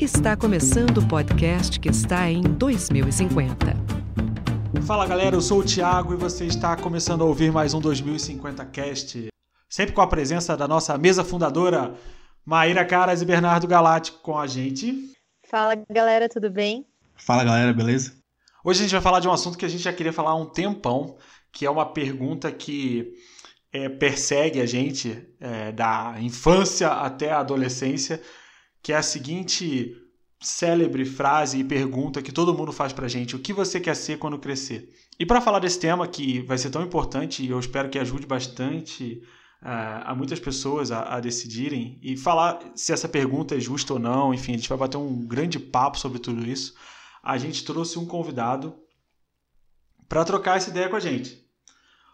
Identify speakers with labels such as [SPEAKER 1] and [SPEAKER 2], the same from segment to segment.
[SPEAKER 1] Está começando o podcast que está em 2050.
[SPEAKER 2] Fala galera, eu sou o Thiago e você está começando a ouvir mais um 2050 Cast. Sempre com a presença da nossa mesa fundadora, Maíra Caras e Bernardo Galáctico com a gente.
[SPEAKER 3] Fala galera, tudo bem?
[SPEAKER 4] Fala galera, beleza?
[SPEAKER 2] Hoje a gente vai falar de um assunto que a gente já queria falar há um tempão, que é uma pergunta que é, persegue a gente é, da infância até a adolescência, que é a seguinte célebre frase e pergunta que todo mundo faz pra gente: o que você quer ser quando crescer? E para falar desse tema que vai ser tão importante e eu espero que ajude bastante uh, a muitas pessoas a, a, decidirem e falar se essa pergunta é justa ou não, enfim, a gente vai bater um grande papo sobre tudo isso. A gente trouxe um convidado para trocar essa ideia com a gente.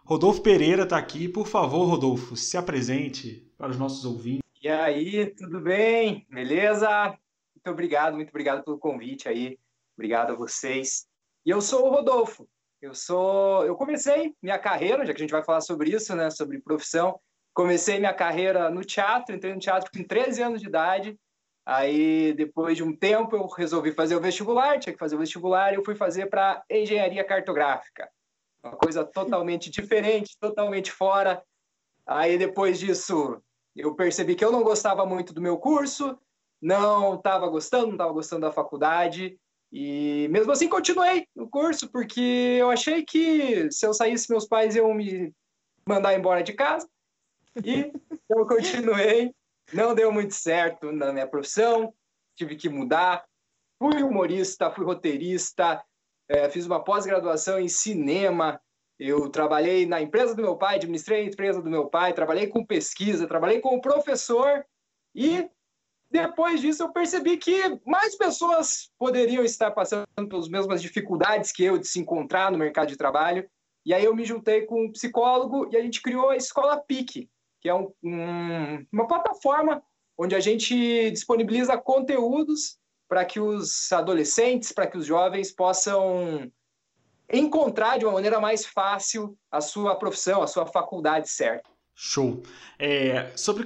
[SPEAKER 2] Rodolfo Pereira está aqui. Por favor, Rodolfo, se apresente para os nossos ouvintes.
[SPEAKER 5] E aí, tudo bem? Beleza? Muito obrigado, muito obrigado pelo convite aí. Obrigado a vocês. E eu sou o Rodolfo. Eu sou, eu comecei minha carreira, já que a gente vai falar sobre isso, né, sobre profissão. Comecei minha carreira no teatro, entrei no teatro com 13 anos de idade. Aí, depois de um tempo, eu resolvi fazer o vestibular, tinha que fazer o vestibular, e eu fui fazer para engenharia cartográfica uma coisa totalmente diferente, totalmente fora. Aí depois disso, eu percebi que eu não gostava muito do meu curso, não estava gostando, não estava gostando da faculdade. E mesmo assim continuei no curso, porque eu achei que se eu saísse, meus pais iam me mandar embora de casa. E eu continuei. Não deu muito certo na minha profissão, tive que mudar. Fui humorista, fui roteirista, é, fiz uma pós-graduação em cinema, eu trabalhei na empresa do meu pai, administrei a empresa do meu pai, trabalhei com pesquisa, trabalhei como professor e depois disso eu percebi que mais pessoas poderiam estar passando pelas mesmas dificuldades que eu de se encontrar no mercado de trabalho. E aí eu me juntei com um psicólogo e a gente criou a Escola PIC, que é um, um, uma plataforma onde a gente disponibiliza conteúdos para que os adolescentes, para que os jovens possam encontrar de uma maneira mais fácil a sua profissão, a sua faculdade certa.
[SPEAKER 2] Show. É, sobre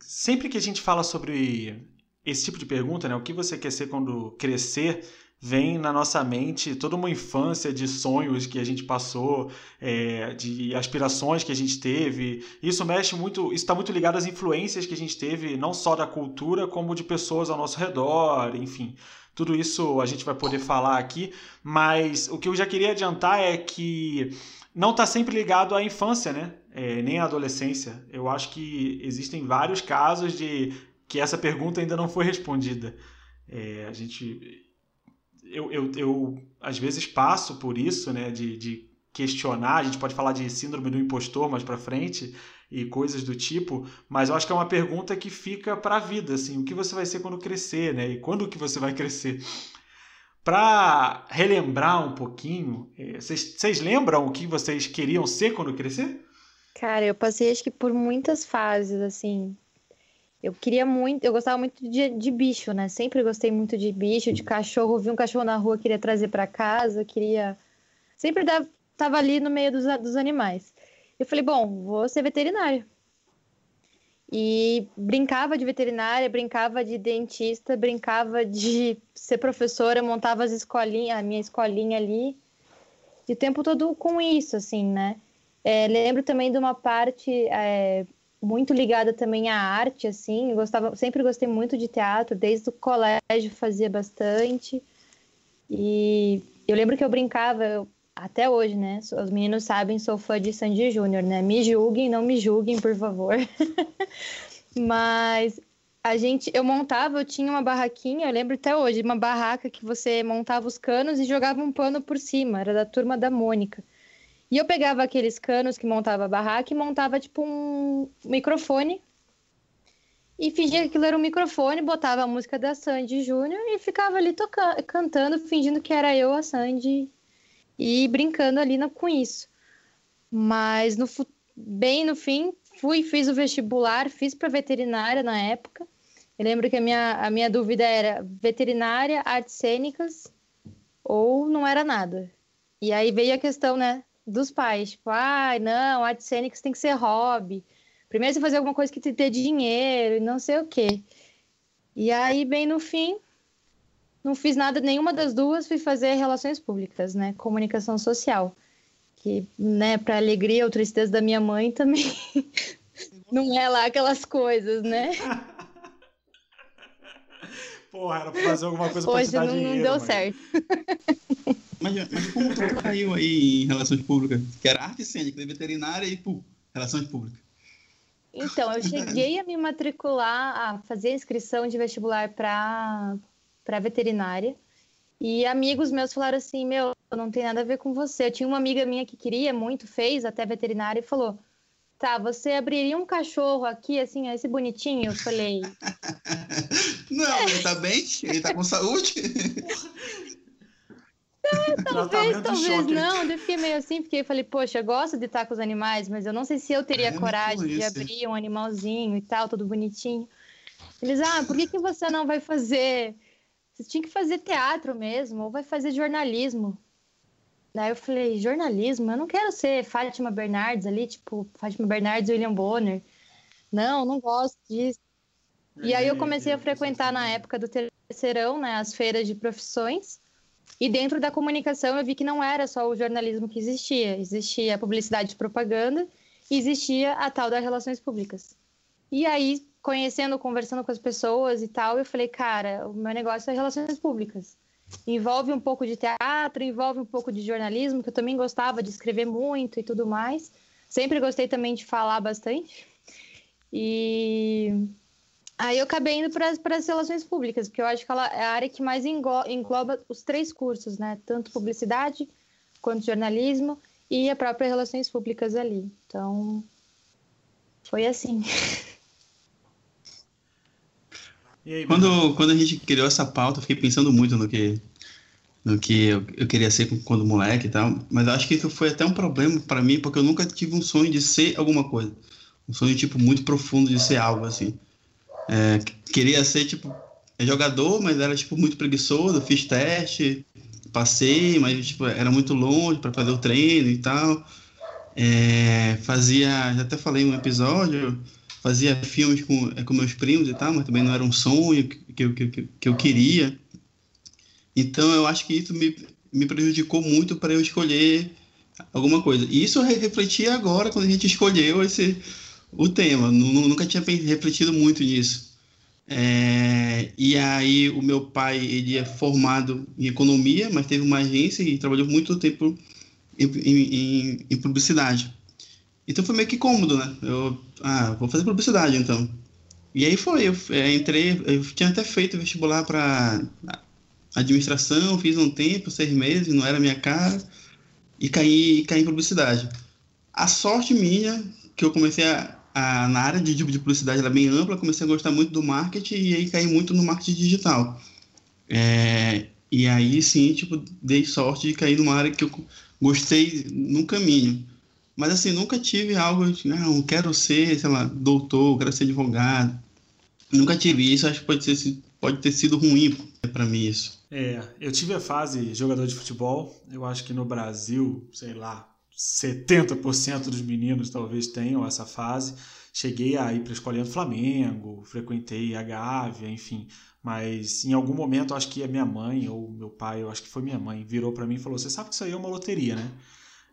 [SPEAKER 2] sempre que a gente fala sobre esse tipo de pergunta, né, o que você quer ser quando crescer, vem na nossa mente toda uma infância de sonhos que a gente passou, é, de aspirações que a gente teve. Isso mexe muito, está muito ligado às influências que a gente teve, não só da cultura, como de pessoas ao nosso redor, enfim. Tudo isso a gente vai poder falar aqui, mas o que eu já queria adiantar é que não está sempre ligado à infância, né? É, nem à adolescência. Eu acho que existem vários casos de que essa pergunta ainda não foi respondida. É, a gente eu, eu, eu às vezes passo por isso, né, de, de questionar, a gente pode falar de síndrome do impostor mais para frente e coisas do tipo, mas eu acho que é uma pergunta que fica para a vida, assim, o que você vai ser quando crescer, né? E quando que você vai crescer? Para relembrar um pouquinho, é, vocês lembram o que vocês queriam ser quando crescer?
[SPEAKER 3] Cara, eu passei acho que por muitas fases, assim. Eu queria muito, eu gostava muito de, de bicho, né? Sempre gostei muito de bicho, de cachorro. Vi um cachorro na rua, queria trazer para casa, queria. Sempre dava, tava ali no meio dos, dos animais. Eu falei, bom, vou ser veterinária. E brincava de veterinária, brincava de dentista, brincava de ser professora, montava as escolinhas, a minha escolinha ali. E o tempo todo com isso, assim, né? É, lembro também de uma parte é, muito ligada também à arte, assim. Gostava, sempre gostei muito de teatro, desde o colégio fazia bastante. E eu lembro que eu brincava, eu, até hoje, né? Os meninos sabem, sou fã de Sandy Júnior, né? Me julguem, não me julguem, por favor. Mas a gente, eu montava, eu tinha uma barraquinha, eu lembro até hoje, uma barraca que você montava os canos e jogava um pano por cima, era da turma da Mônica. E eu pegava aqueles canos que montava a barraca e montava tipo um microfone. E fingia que aquilo era um microfone, botava a música da Sandy Júnior e ficava ali tocando, cantando, fingindo que era eu, a Sandy, e brincando ali no, com isso. Mas no, bem no fim, fui, fiz o vestibular, fiz para veterinária na época. Eu lembro que a minha, a minha dúvida era veterinária, artes cênicas ou não era nada. E aí veio a questão, né, dos pais, tipo, ah, não, artes cênicas tem que ser hobby. Primeiro você fazer alguma coisa que te dê dinheiro e não sei o quê. E aí, bem no fim, não fiz nada, nenhuma das duas, fui fazer relações públicas, né? Comunicação social. Que, né, para alegria ou tristeza da minha mãe também não é lá aquelas coisas, né?
[SPEAKER 2] Porra, era pra fazer alguma coisa Hoje
[SPEAKER 3] pra
[SPEAKER 2] te dar
[SPEAKER 3] não,
[SPEAKER 2] dinheiro.
[SPEAKER 3] não deu
[SPEAKER 2] mãe.
[SPEAKER 3] certo.
[SPEAKER 4] Mas, mas como tu caiu aí em relações públicas? Que era arte cênica, veterinária e pô, relações públicas.
[SPEAKER 3] Então, eu cheguei a me matricular, a fazer inscrição de vestibular para veterinária. E amigos meus falaram assim: Meu, não tem nada a ver com você. Eu tinha uma amiga minha que queria muito, fez até veterinária e falou: Tá, você abriria um cachorro aqui, assim, esse bonitinho? Eu falei:
[SPEAKER 4] Não, ele tá bem? Ele tá com saúde?
[SPEAKER 3] Talvez,
[SPEAKER 2] de
[SPEAKER 3] talvez
[SPEAKER 2] choque.
[SPEAKER 3] não. Eu fiquei meio assim, porque eu falei, poxa, eu gosto de estar com os animais, mas eu não sei se eu teria
[SPEAKER 4] É,
[SPEAKER 3] coragem de abrir um animalzinho e tal, todo bonitinho. Eles, ah, por que, que você não vai fazer? Você tinha que fazer teatro mesmo, ou vai fazer jornalismo. Daí eu falei, jornalismo? Eu não quero ser Fátima Bernardes ali, tipo, Fátima Bernardes e William Bonner. Não, não gosto disso. E aí eu comecei a frequentar na época do terceirão, né, as feiras de profissões. E dentro da comunicação eu vi que não era só o jornalismo que existia, existia a publicidade e propaganda e existia a tal das relações públicas. E aí, conhecendo, conversando com as pessoas e tal, eu falei, cara, o meu negócio é relações públicas. Envolve um pouco de teatro, envolve um pouco de jornalismo, que eu também gostava de escrever muito e tudo mais. Sempre gostei também de falar bastante. E Aí eu acabei indo para as relações públicas, porque eu acho que ela é a área que mais englo- engloba os três cursos, né? Tanto publicidade quanto jornalismo e a própria relações públicas ali. Então, foi assim.
[SPEAKER 2] E aí,
[SPEAKER 4] Quando, quando a gente criou essa pauta, eu fiquei pensando muito no que, no que eu, eu queria ser quando moleque e tal. Mas eu acho que isso foi até um problema para mim, porque eu nunca tive um sonho de ser alguma coisa. Um sonho, tipo, muito profundo de ser algo, assim. É, queria ser, tipo, jogador, mas era, tipo, muito preguiçoso. Fiz teste, passei, mas, tipo, era muito longe para fazer o treino e tal. É, fazia, já até falei um episódio, fazia filmes com, é, com meus primos e tal, mas também não era um sonho que, que, que, que eu queria. Então eu acho que isso me, me prejudicou muito para eu escolher alguma coisa. E isso eu re- refleti agora quando a gente escolheu esse o tema. Nu- nu- Nunca tinha refletido muito nisso. É, e aí o meu pai ele é formado em economia, mas teve uma agência e trabalhou muito tempo em, em- em- publicidade. Então foi meio que cômodo, né? Eu, ah, vou fazer publicidade então. E aí foi, eu eh, entrei, eu tinha até feito vestibular para administração, fiz um tempo, seis meses, não era minha cara, e caí, caí em publicidade. A sorte minha, que eu comecei a, a- na área de, de publicidade, ela é bem ampla, comecei a gostar muito do marketing, e aí caí muito no marketing digital. É, e aí sim, tipo, dei sorte de cair numa área que eu gostei no caminho. Mas assim, nunca tive algo, de, não, eu quero ser, sei lá, doutor, quero ser advogado. Nunca tive isso, acho que pode, ser, pode ter sido ruim para mim isso.
[SPEAKER 2] É, eu tive a fase jogador de futebol. Eu acho que no Brasil, sei lá, 70% dos meninos talvez tenham essa fase. Cheguei a ir para a escolinha do Flamengo, frequentei a Gávea, enfim. Mas em algum momento, acho que a minha mãe ou meu pai, eu acho que foi minha mãe, virou para mim e falou: Você sabe que isso aí é uma loteria, né?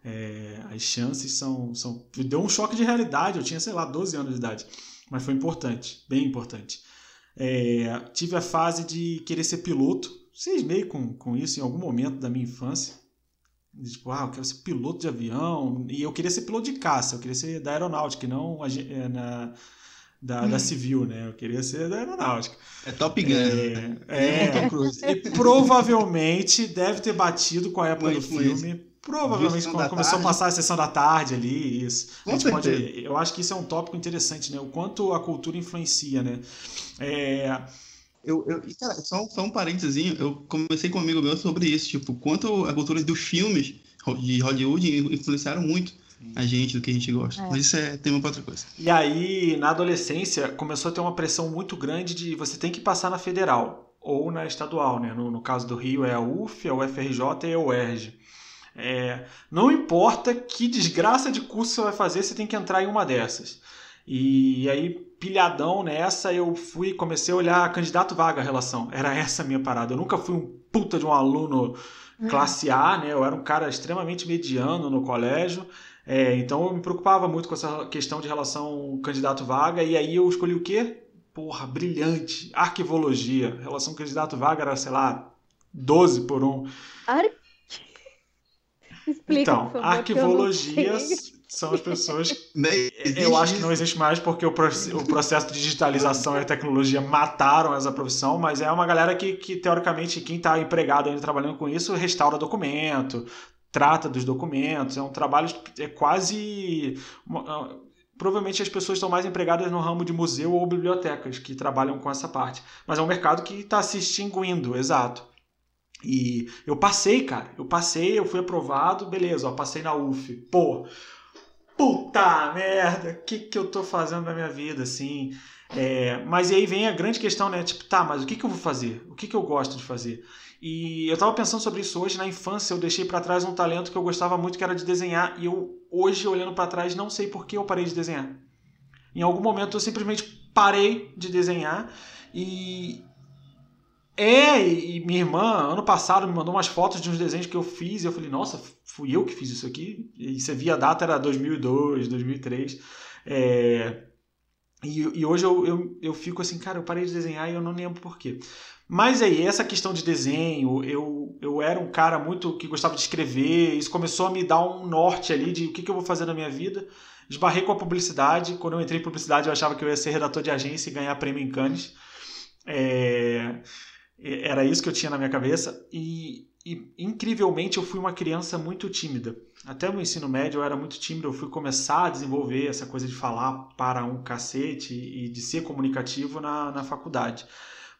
[SPEAKER 2] É, as chances são, são. Deu um choque de realidade. Eu tinha, sei lá, 12 anos de idade. Mas foi importante, bem importante. É, tive a fase de querer ser piloto. Cismei com, com isso em algum momento da minha infância. Tipo, ah, eu quero ser piloto de avião. E eu queria ser piloto de caça, eu queria ser da aeronáutica, e não é, na, da, da civil, né? Eu queria ser da aeronáutica.
[SPEAKER 4] É Top Gun.
[SPEAKER 2] É,
[SPEAKER 4] É,
[SPEAKER 2] é,
[SPEAKER 4] Tom Cruise.
[SPEAKER 2] e provavelmente deve ter batido com a época do filme. Provavelmente quando começou
[SPEAKER 4] tarde.
[SPEAKER 2] a passar a sessão da tarde ali, isso.
[SPEAKER 4] Com
[SPEAKER 2] A gente pode- eu acho que isso é um tópico interessante, né? O quanto a cultura influencia, né? É,
[SPEAKER 4] Eu, eu, e, cara, só, só um parênteses, eu comecei com um amigo meu sobre isso, tipo, quanto a cultura dos filmes de Hollywood influenciaram muito a gente, do que a gente gosta.
[SPEAKER 3] É.
[SPEAKER 4] Mas isso é tema para outra coisa.
[SPEAKER 2] E aí, na adolescência, começou a ter uma pressão muito grande de você tem que passar na federal ou na estadual, né? No, no caso do Rio é a UF, a UFRJ e a UERJ. É, não importa que desgraça de curso você vai fazer, você tem que entrar em uma dessas. E aí pilhadão nessa, eu fui comecei a olhar candidato vaga a relação. Era essa a minha parada. Eu nunca fui um puta de um aluno classe A, né? Eu era um cara extremamente mediano no colégio. É, então eu me preocupava muito com essa questão de relação candidato-vaga, e aí eu escolhi o quê? Porra, brilhante. Arquivologia. Relação candidato-vaga era, sei lá, 12 por 1.
[SPEAKER 3] Ar... Explica,
[SPEAKER 2] então,
[SPEAKER 3] favor,
[SPEAKER 2] arquivologias são as pessoas. eu acho que não existe mais porque o, processo de digitalização e a tecnologia mataram essa profissão, mas é uma galera que, que teoricamente, quem está empregado ainda trabalhando com isso, restaura documento, trata dos documentos. É um trabalho é quase. Provavelmente as pessoas estão mais empregadas no ramo de museu ou bibliotecas que trabalham com essa parte. Mas é um mercado que está se extinguindo, exato. E eu passei, cara. Eu passei, eu fui aprovado, beleza, ó, passei na UF. Pô, puta merda, o que, que eu tô fazendo na minha vida, assim? É, mas aí vem a grande questão, né? Tipo, tá, mas o que, que eu vou fazer? O que, que eu gosto de fazer? E eu tava pensando sobre isso hoje. Na infância, eu deixei para trás um talento que eu gostava muito, que era de desenhar. E eu, hoje, olhando para trás, não sei por que eu parei de desenhar. Em algum momento, eu simplesmente parei de desenhar. E, é, e minha irmã, ano passado, me mandou umas fotos de uns desenhos que eu fiz, e eu falei, nossa, fui eu que fiz isso aqui? E você via a data, era 2002, 2003. É, e, e, hoje eu, eu, eu fico assim, cara, eu parei de desenhar e eu não lembro por quê. Mas aí, essa questão de desenho, eu, eu era um cara muito que gostava de escrever, isso começou a me dar um norte ali de o que, que eu vou fazer na minha vida. Esbarrei com a publicidade, quando eu entrei em publicidade eu achava que eu ia ser redator de agência e ganhar prêmio em Cannes. É... Era isso que eu tinha na minha cabeça e, e, incrivelmente eu fui uma criança muito tímida. Até no ensino médio eu era muito tímido, eu fui começar a desenvolver essa coisa de falar para um cacete e de ser comunicativo na, na faculdade.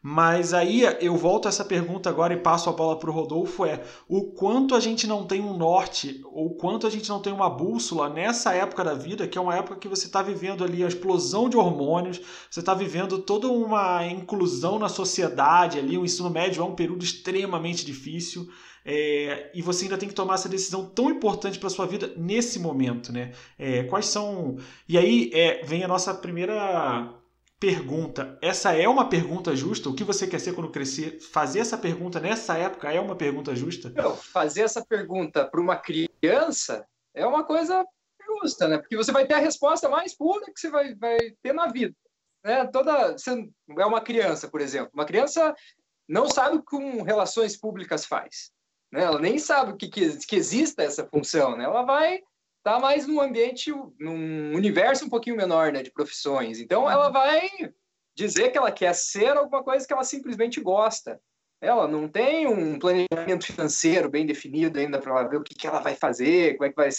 [SPEAKER 2] Mas aí eu volto a essa pergunta agora e passo a bola para o Rodolfo: é o quanto a gente não tem um norte, ou quanto a gente não tem uma bússola nessa época da vida, que é uma época que você está vivendo ali a explosão de hormônios, você está vivendo toda uma inclusão na sociedade ali, o ensino médio é um período extremamente difícil. É, e você ainda tem que tomar essa decisão tão importante para sua vida nesse momento, né? É, quais são? E aí é, vem a nossa primeira pergunta. Essa é uma pergunta justa? O que você quer ser quando crescer? Fazer essa pergunta nessa época é uma pergunta justa?
[SPEAKER 5] Não, fazer essa pergunta para uma criança é uma coisa justa, né? Porque você vai ter a resposta mais pura que você vai, vai ter na vida. Né? Toda, você é uma criança, por exemplo. Uma criança não sabe o que com relações públicas faz. Né? Ela nem sabe que, que, que exista essa função. Né? Ela vai está mais num ambiente, num universo um pouquinho menor né, de profissões. Então, ela uhum. vai dizer que ela quer ser alguma coisa que ela simplesmente gosta. Ela não tem um planejamento financeiro bem definido ainda para ver o que, que ela vai fazer, como é que vai,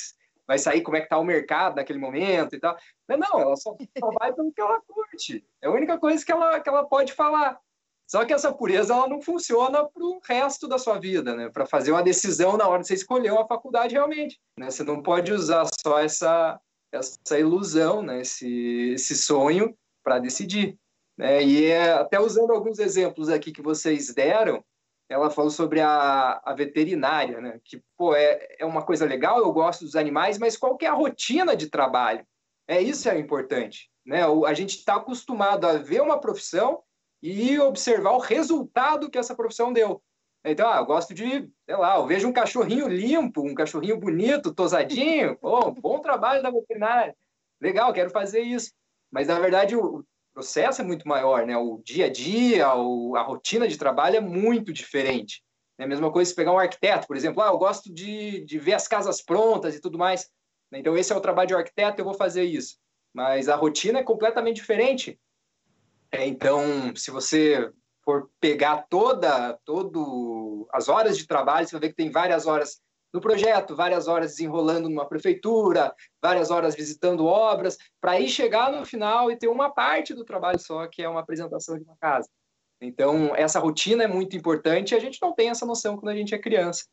[SPEAKER 5] vai sair, como é que está o mercado naquele momento e tal. Não, não ela só, só vai pelo que ela curte. É a única coisa que ela, que ela pode falar. Só que essa pureza ela não funciona para o resto da sua vida, né? Para fazer uma decisão na hora de você escolher uma faculdade realmente. Né? Você não pode usar só essa, essa ilusão, né? esse, esse sonho para decidir. Né? E é, até usando alguns exemplos aqui que vocês deram, ela falou sobre a, a veterinária, né? que pô, é, é uma coisa legal, eu gosto dos animais, mas qual que é a rotina de trabalho? É isso é importante. Né? A gente está acostumado a ver uma profissão e observar o resultado que essa profissão deu. Então, ah, eu gosto de, sei lá, eu vejo um cachorrinho limpo, um cachorrinho bonito, tosadinho, oh, bom trabalho da veterinária, legal, quero fazer isso. Mas, na verdade, o processo é muito maior, né? O dia a dia, a rotina de trabalho é muito diferente. É a mesma coisa se pegar um arquiteto, por exemplo, ah, eu gosto de, de ver as casas prontas e tudo mais. Então, esse é o trabalho de um arquiteto, eu vou fazer isso. Mas a rotina é completamente diferente. É, então, se você for pegar toda, todo as horas de trabalho, você vai ver que tem várias horas no projeto, várias horas desenrolando numa prefeitura, várias horas visitando obras, para aí chegar no final e ter uma parte do trabalho só, que é uma apresentação de uma casa. Então, essa rotina é muito importante e a gente não tem essa noção quando a gente é criança.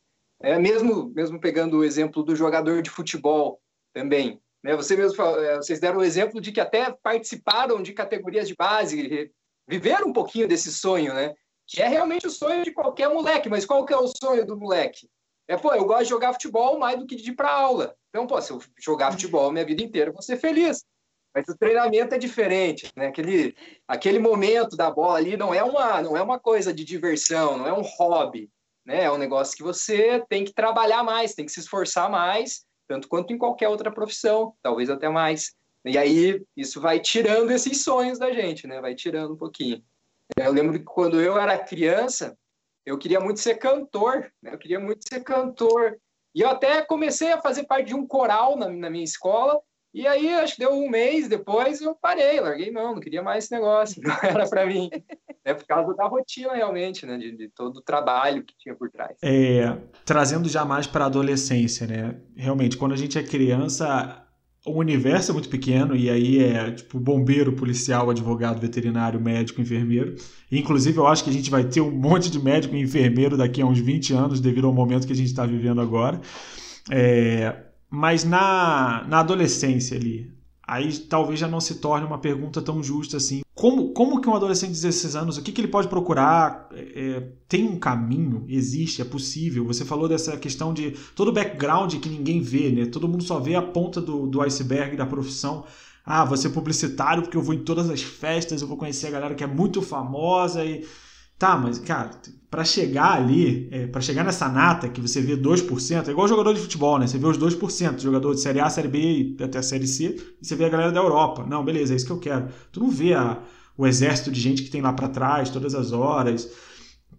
[SPEAKER 5] É, mesmo, mesmo pegando o exemplo do jogador de futebol também. Né? Você mesmo, é, vocês deram o exemplo de que até participaram de categorias de base, viveram um pouquinho desse sonho, né? Que é realmente o sonho de qualquer moleque. Mas qual que é o sonho do moleque? É, pô, eu gosto de jogar futebol mais do que de ir para aula. Então, pô, se eu jogar futebol minha vida inteira, eu vou ser feliz. Mas o treinamento é diferente, né? Aquele, aquele momento da bola ali não é uma não é uma coisa de diversão, não é um hobby, né? É um negócio que você tem que trabalhar mais, tem que se esforçar mais, tanto quanto em qualquer outra profissão, talvez até mais. E aí isso vai tirando esses sonhos da gente, né? Vai tirando um pouquinho. Eu lembro que quando eu era criança, eu queria muito ser cantor, né? Eu queria muito ser cantor. E eu até comecei a fazer parte de um coral na, na minha escola. E aí, acho que deu um mês depois, eu parei, larguei não, não queria mais esse negócio, não era para mim. É por causa da rotina, realmente, né? De, de, todo o trabalho que tinha por trás.
[SPEAKER 2] É, trazendo já mais para a adolescência, né? Realmente, quando a gente é criança, o universo é muito pequeno e aí é tipo bombeiro, policial, advogado, veterinário, médico, enfermeiro. Inclusive, eu acho que a gente vai ter um monte de médico e enfermeiro daqui a uns 20 anos, devido ao momento que a gente está vivendo agora. É, mas na, na adolescência ali, aí talvez já não se torne uma pergunta tão justa assim. Como, como que um adolescente de 16 anos, o que, que ele pode procurar? É, é, tem um caminho? Existe? É possível? Você falou dessa questão de todo o background que ninguém vê, né? Todo mundo só vê a ponta do, do iceberg da profissão. Ah, vou ser publicitário porque eu vou em todas as festas, eu vou conhecer a galera que é muito famosa e Tá, mas, cara, para chegar ali, é, para chegar nessa nata que você vê 2%, é igual jogador de futebol, né? Você vê os 2%, jogador de Série A, Série B e até a Série C, e você vê a galera da Europa. Não, beleza, é isso que eu quero. Tu não vê a, o exército de gente que tem lá para trás, todas as horas.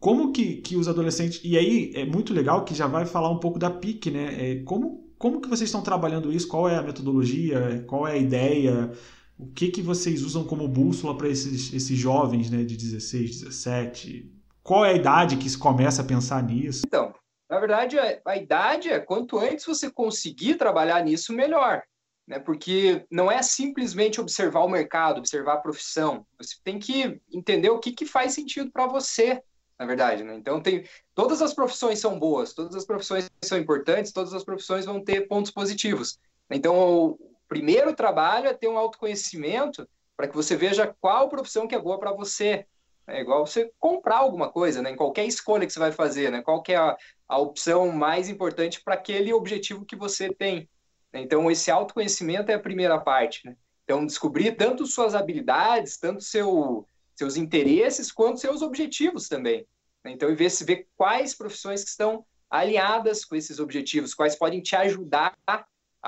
[SPEAKER 2] Como que, que os adolescentes. E aí é muito legal que já vai falar um pouco da PIC, né? É, como, como que vocês estão trabalhando isso? Qual é a metodologia? Qual é a ideia? O que, que vocês usam como bússola para esses, esses jovens né, de 16, 17? Qual é a idade que se começa a pensar nisso?
[SPEAKER 5] Então, na verdade, a, idade é quanto antes você conseguir trabalhar nisso, melhor. Né? Porque não é simplesmente observar o mercado, observar a profissão. Você tem que entender o que, que faz sentido para você, na verdade. Né? Então, tem, todas as profissões são boas, todas as profissões são importantes, todas as profissões vão ter pontos positivos. Então, primeiro trabalho é ter um autoconhecimento para que você veja qual profissão que é boa para você. É igual você comprar alguma coisa, né? Em qualquer escolha que você vai fazer, né? Qual é a, a opção mais importante para aquele objetivo que você tem. Então, esse autoconhecimento é a primeira parte, né? Então, descobrir tanto suas habilidades, tanto seu, seus interesses, quanto seus objetivos também. Então, ver se ver quais profissões que estão alinhadas com esses objetivos, quais podem te ajudar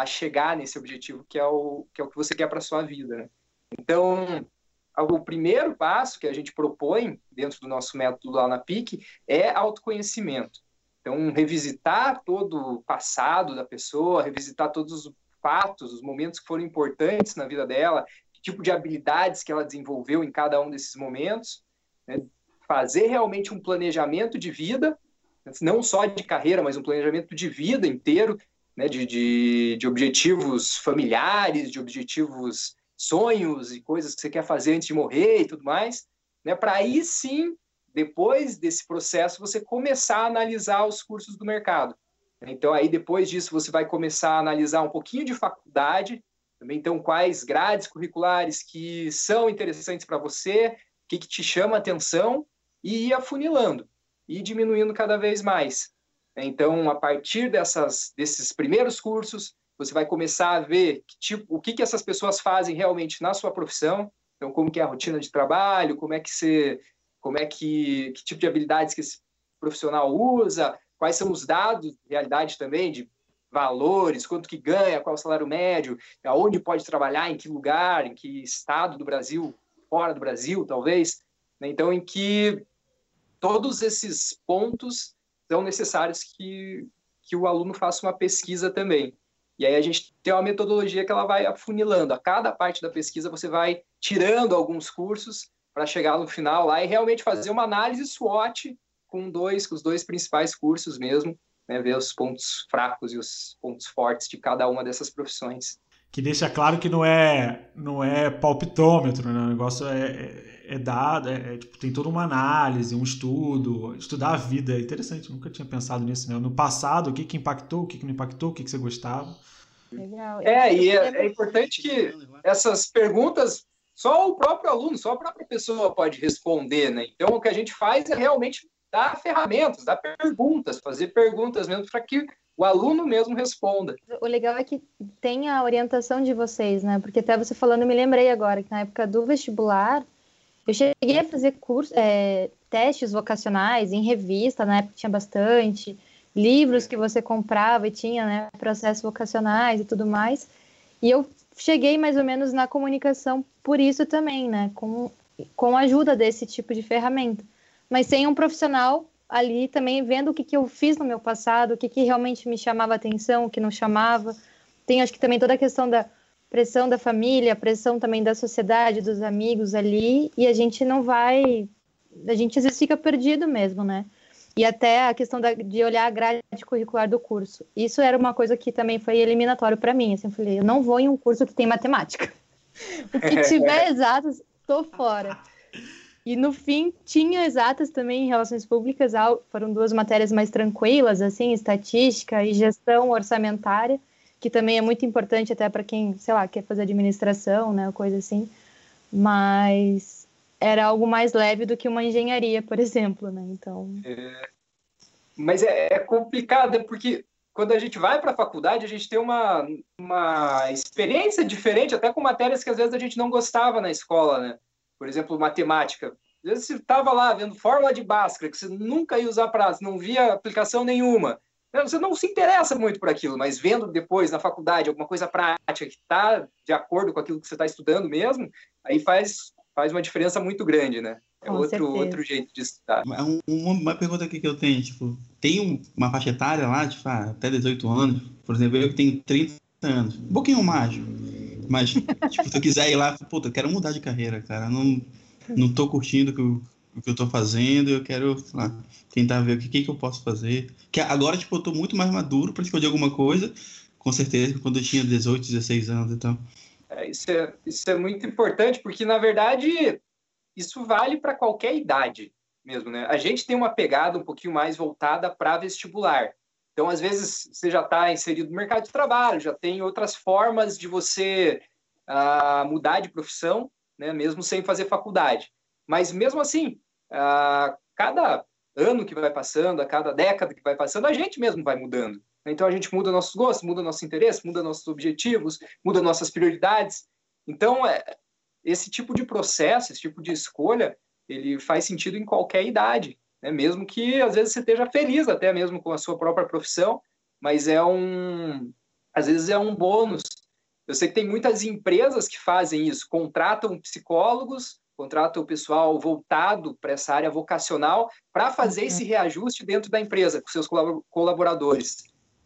[SPEAKER 5] a chegar nesse objetivo que é o que, é o que você quer para sua vida. Né? Então, o primeiro passo que a gente propõe dentro do nosso método lá na PIC é autoconhecimento. Então, revisitar todo o passado da pessoa, revisitar todos os fatos, os momentos que foram importantes na vida dela, que tipo de habilidades que ela desenvolveu em cada um desses momentos, né? fazer realmente um planejamento de vida, não só de carreira, mas um planejamento de vida inteiro, né, de, de, de objetivos familiares, de objetivos sonhos e coisas que você quer fazer antes de morrer e tudo mais, né, para aí sim, depois desse processo, você começar a analisar os cursos do mercado. Então, aí depois disso, você vai começar a analisar um pouquinho de faculdade, também então quais grades curriculares que são interessantes para você, o que, que te chama atenção, e ir afunilando, e diminuindo cada vez mais. Então, a partir dessas, desses primeiros cursos, você vai começar a ver que tipo, o que, que essas pessoas fazem realmente na sua profissão. Então, como que é a rotina de trabalho, como é que você, como é que, que tipo de habilidades que esse profissional usa, quais são os dados, realidade também de valores, quanto que ganha, qual é o salário médio, aonde pode trabalhar, em que lugar, em que estado do Brasil, fora do Brasil, talvez. Então, em que todos esses pontos são necessários que, que o aluno faça uma pesquisa também. E aí a gente tem uma metodologia que ela vai afunilando. A cada parte da pesquisa você vai tirando alguns cursos para chegar no final lá e realmente fazer uma análise SWOT com dois, com os dois principais cursos mesmo, né, ver os pontos fracos e os pontos fortes de cada uma dessas profissões
[SPEAKER 2] que deixa claro que não é não é palpitômetro, né? o negócio é, é, dado, é, é, tipo, tem toda uma análise, um estudo, estudar a vida, é interessante, nunca tinha pensado nisso, né? No passado, o que, que impactou, o que, que não impactou, o que, que você gostava.
[SPEAKER 5] Legal. É, e é, é importante que essas perguntas só o próprio aluno, só a própria pessoa pode responder, né? Então, o que a gente faz é realmente dar ferramentas, dar perguntas, fazer perguntas mesmo para que o aluno mesmo responda.
[SPEAKER 3] O legal é que tem a orientação de vocês, né? Porque até você falando, eu me lembrei agora que na época do vestibular, eu cheguei a fazer curso, é, testes vocacionais em revista, na época tinha bastante, livros que você comprava e tinha, né, processos vocacionais e tudo mais. E eu cheguei mais ou menos na comunicação por isso também, né, com, com a ajuda desse tipo de ferramenta. Mas sem um profissional ali também vendo o que, que eu fiz no meu passado, o que, que realmente me chamava atenção, o que não chamava. Tem, acho que também toda a questão da pressão da família, pressão também da sociedade, dos amigos ali, e a gente não vai. A gente às vezes fica perdido mesmo, né? E até a questão da, de olhar a grade curricular do curso. Isso era uma coisa que também foi eliminatório para mim. Assim, eu falei, eu não vou em um curso que tem matemática. O que tiver exatas, tô fora. E no fim tinha exatas também em relações públicas, foram duas matérias mais tranquilas, assim, estatística e gestão orçamentária, que também é muito importante até para quem, sei lá, quer fazer administração, né, coisa assim. Mas era algo mais leve do que uma engenharia, por exemplo, né? Então.
[SPEAKER 5] É, mas é, é complicado, é porque quando a gente vai para a faculdade, a gente tem uma, uma experiência diferente, até com matérias que às vezes a gente não gostava na escola, né? por exemplo, matemática. Às vezes você estava lá vendo fórmula de Bhaskara, que você nunca ia usar para, não via aplicação nenhuma. Você não se interessa muito por aquilo, mas vendo depois na faculdade alguma coisa prática que está de acordo com aquilo que você está estudando mesmo, aí faz, faz uma diferença muito grande, né? É outro, outro jeito de estudar.
[SPEAKER 4] Uma, uma pergunta aqui que eu tenho, tipo, tem uma faixa etária lá, tipo, ah, até 18 anos, por exemplo, eu que tenho 30 anos, um pouquinho mais. Mas, tipo, se eu quiser ir lá, puta, eu quero mudar de carreira, cara. Não, não tô curtindo o que, eu, o que eu tô fazendo, eu quero, lá, tentar ver o que, que, eu posso fazer. Que agora, tipo, eu tô muito mais maduro para escolher alguma coisa, com certeza, quando eu tinha 18, 16 anos então.
[SPEAKER 5] É, isso, é, isso é muito importante, porque, na verdade, isso vale para qualquer idade mesmo, né? A gente tem uma pegada um pouquinho mais voltada para vestibular. Então, às vezes, você já está inserido no mercado de trabalho, já tem outras formas de você uh, mudar de profissão, né, mesmo sem fazer faculdade. Mas, mesmo assim, uh, cada ano que vai passando, a cada década que vai passando, a gente mesmo vai mudando. Então, a gente muda nossos gostos, muda nossos interesses, muda nossos objetivos, muda nossas prioridades. Então, é, esse tipo de processo, esse tipo de escolha, ele faz sentido em qualquer idade né? mesmo que às vezes você esteja feliz até mesmo com a sua própria profissão, mas é um, às vezes é um bônus. Eu sei que tem muitas empresas que fazem isso, contratam psicólogos, contratam o pessoal voltado para essa área vocacional para fazer esse reajuste dentro da empresa com seus colaboradores.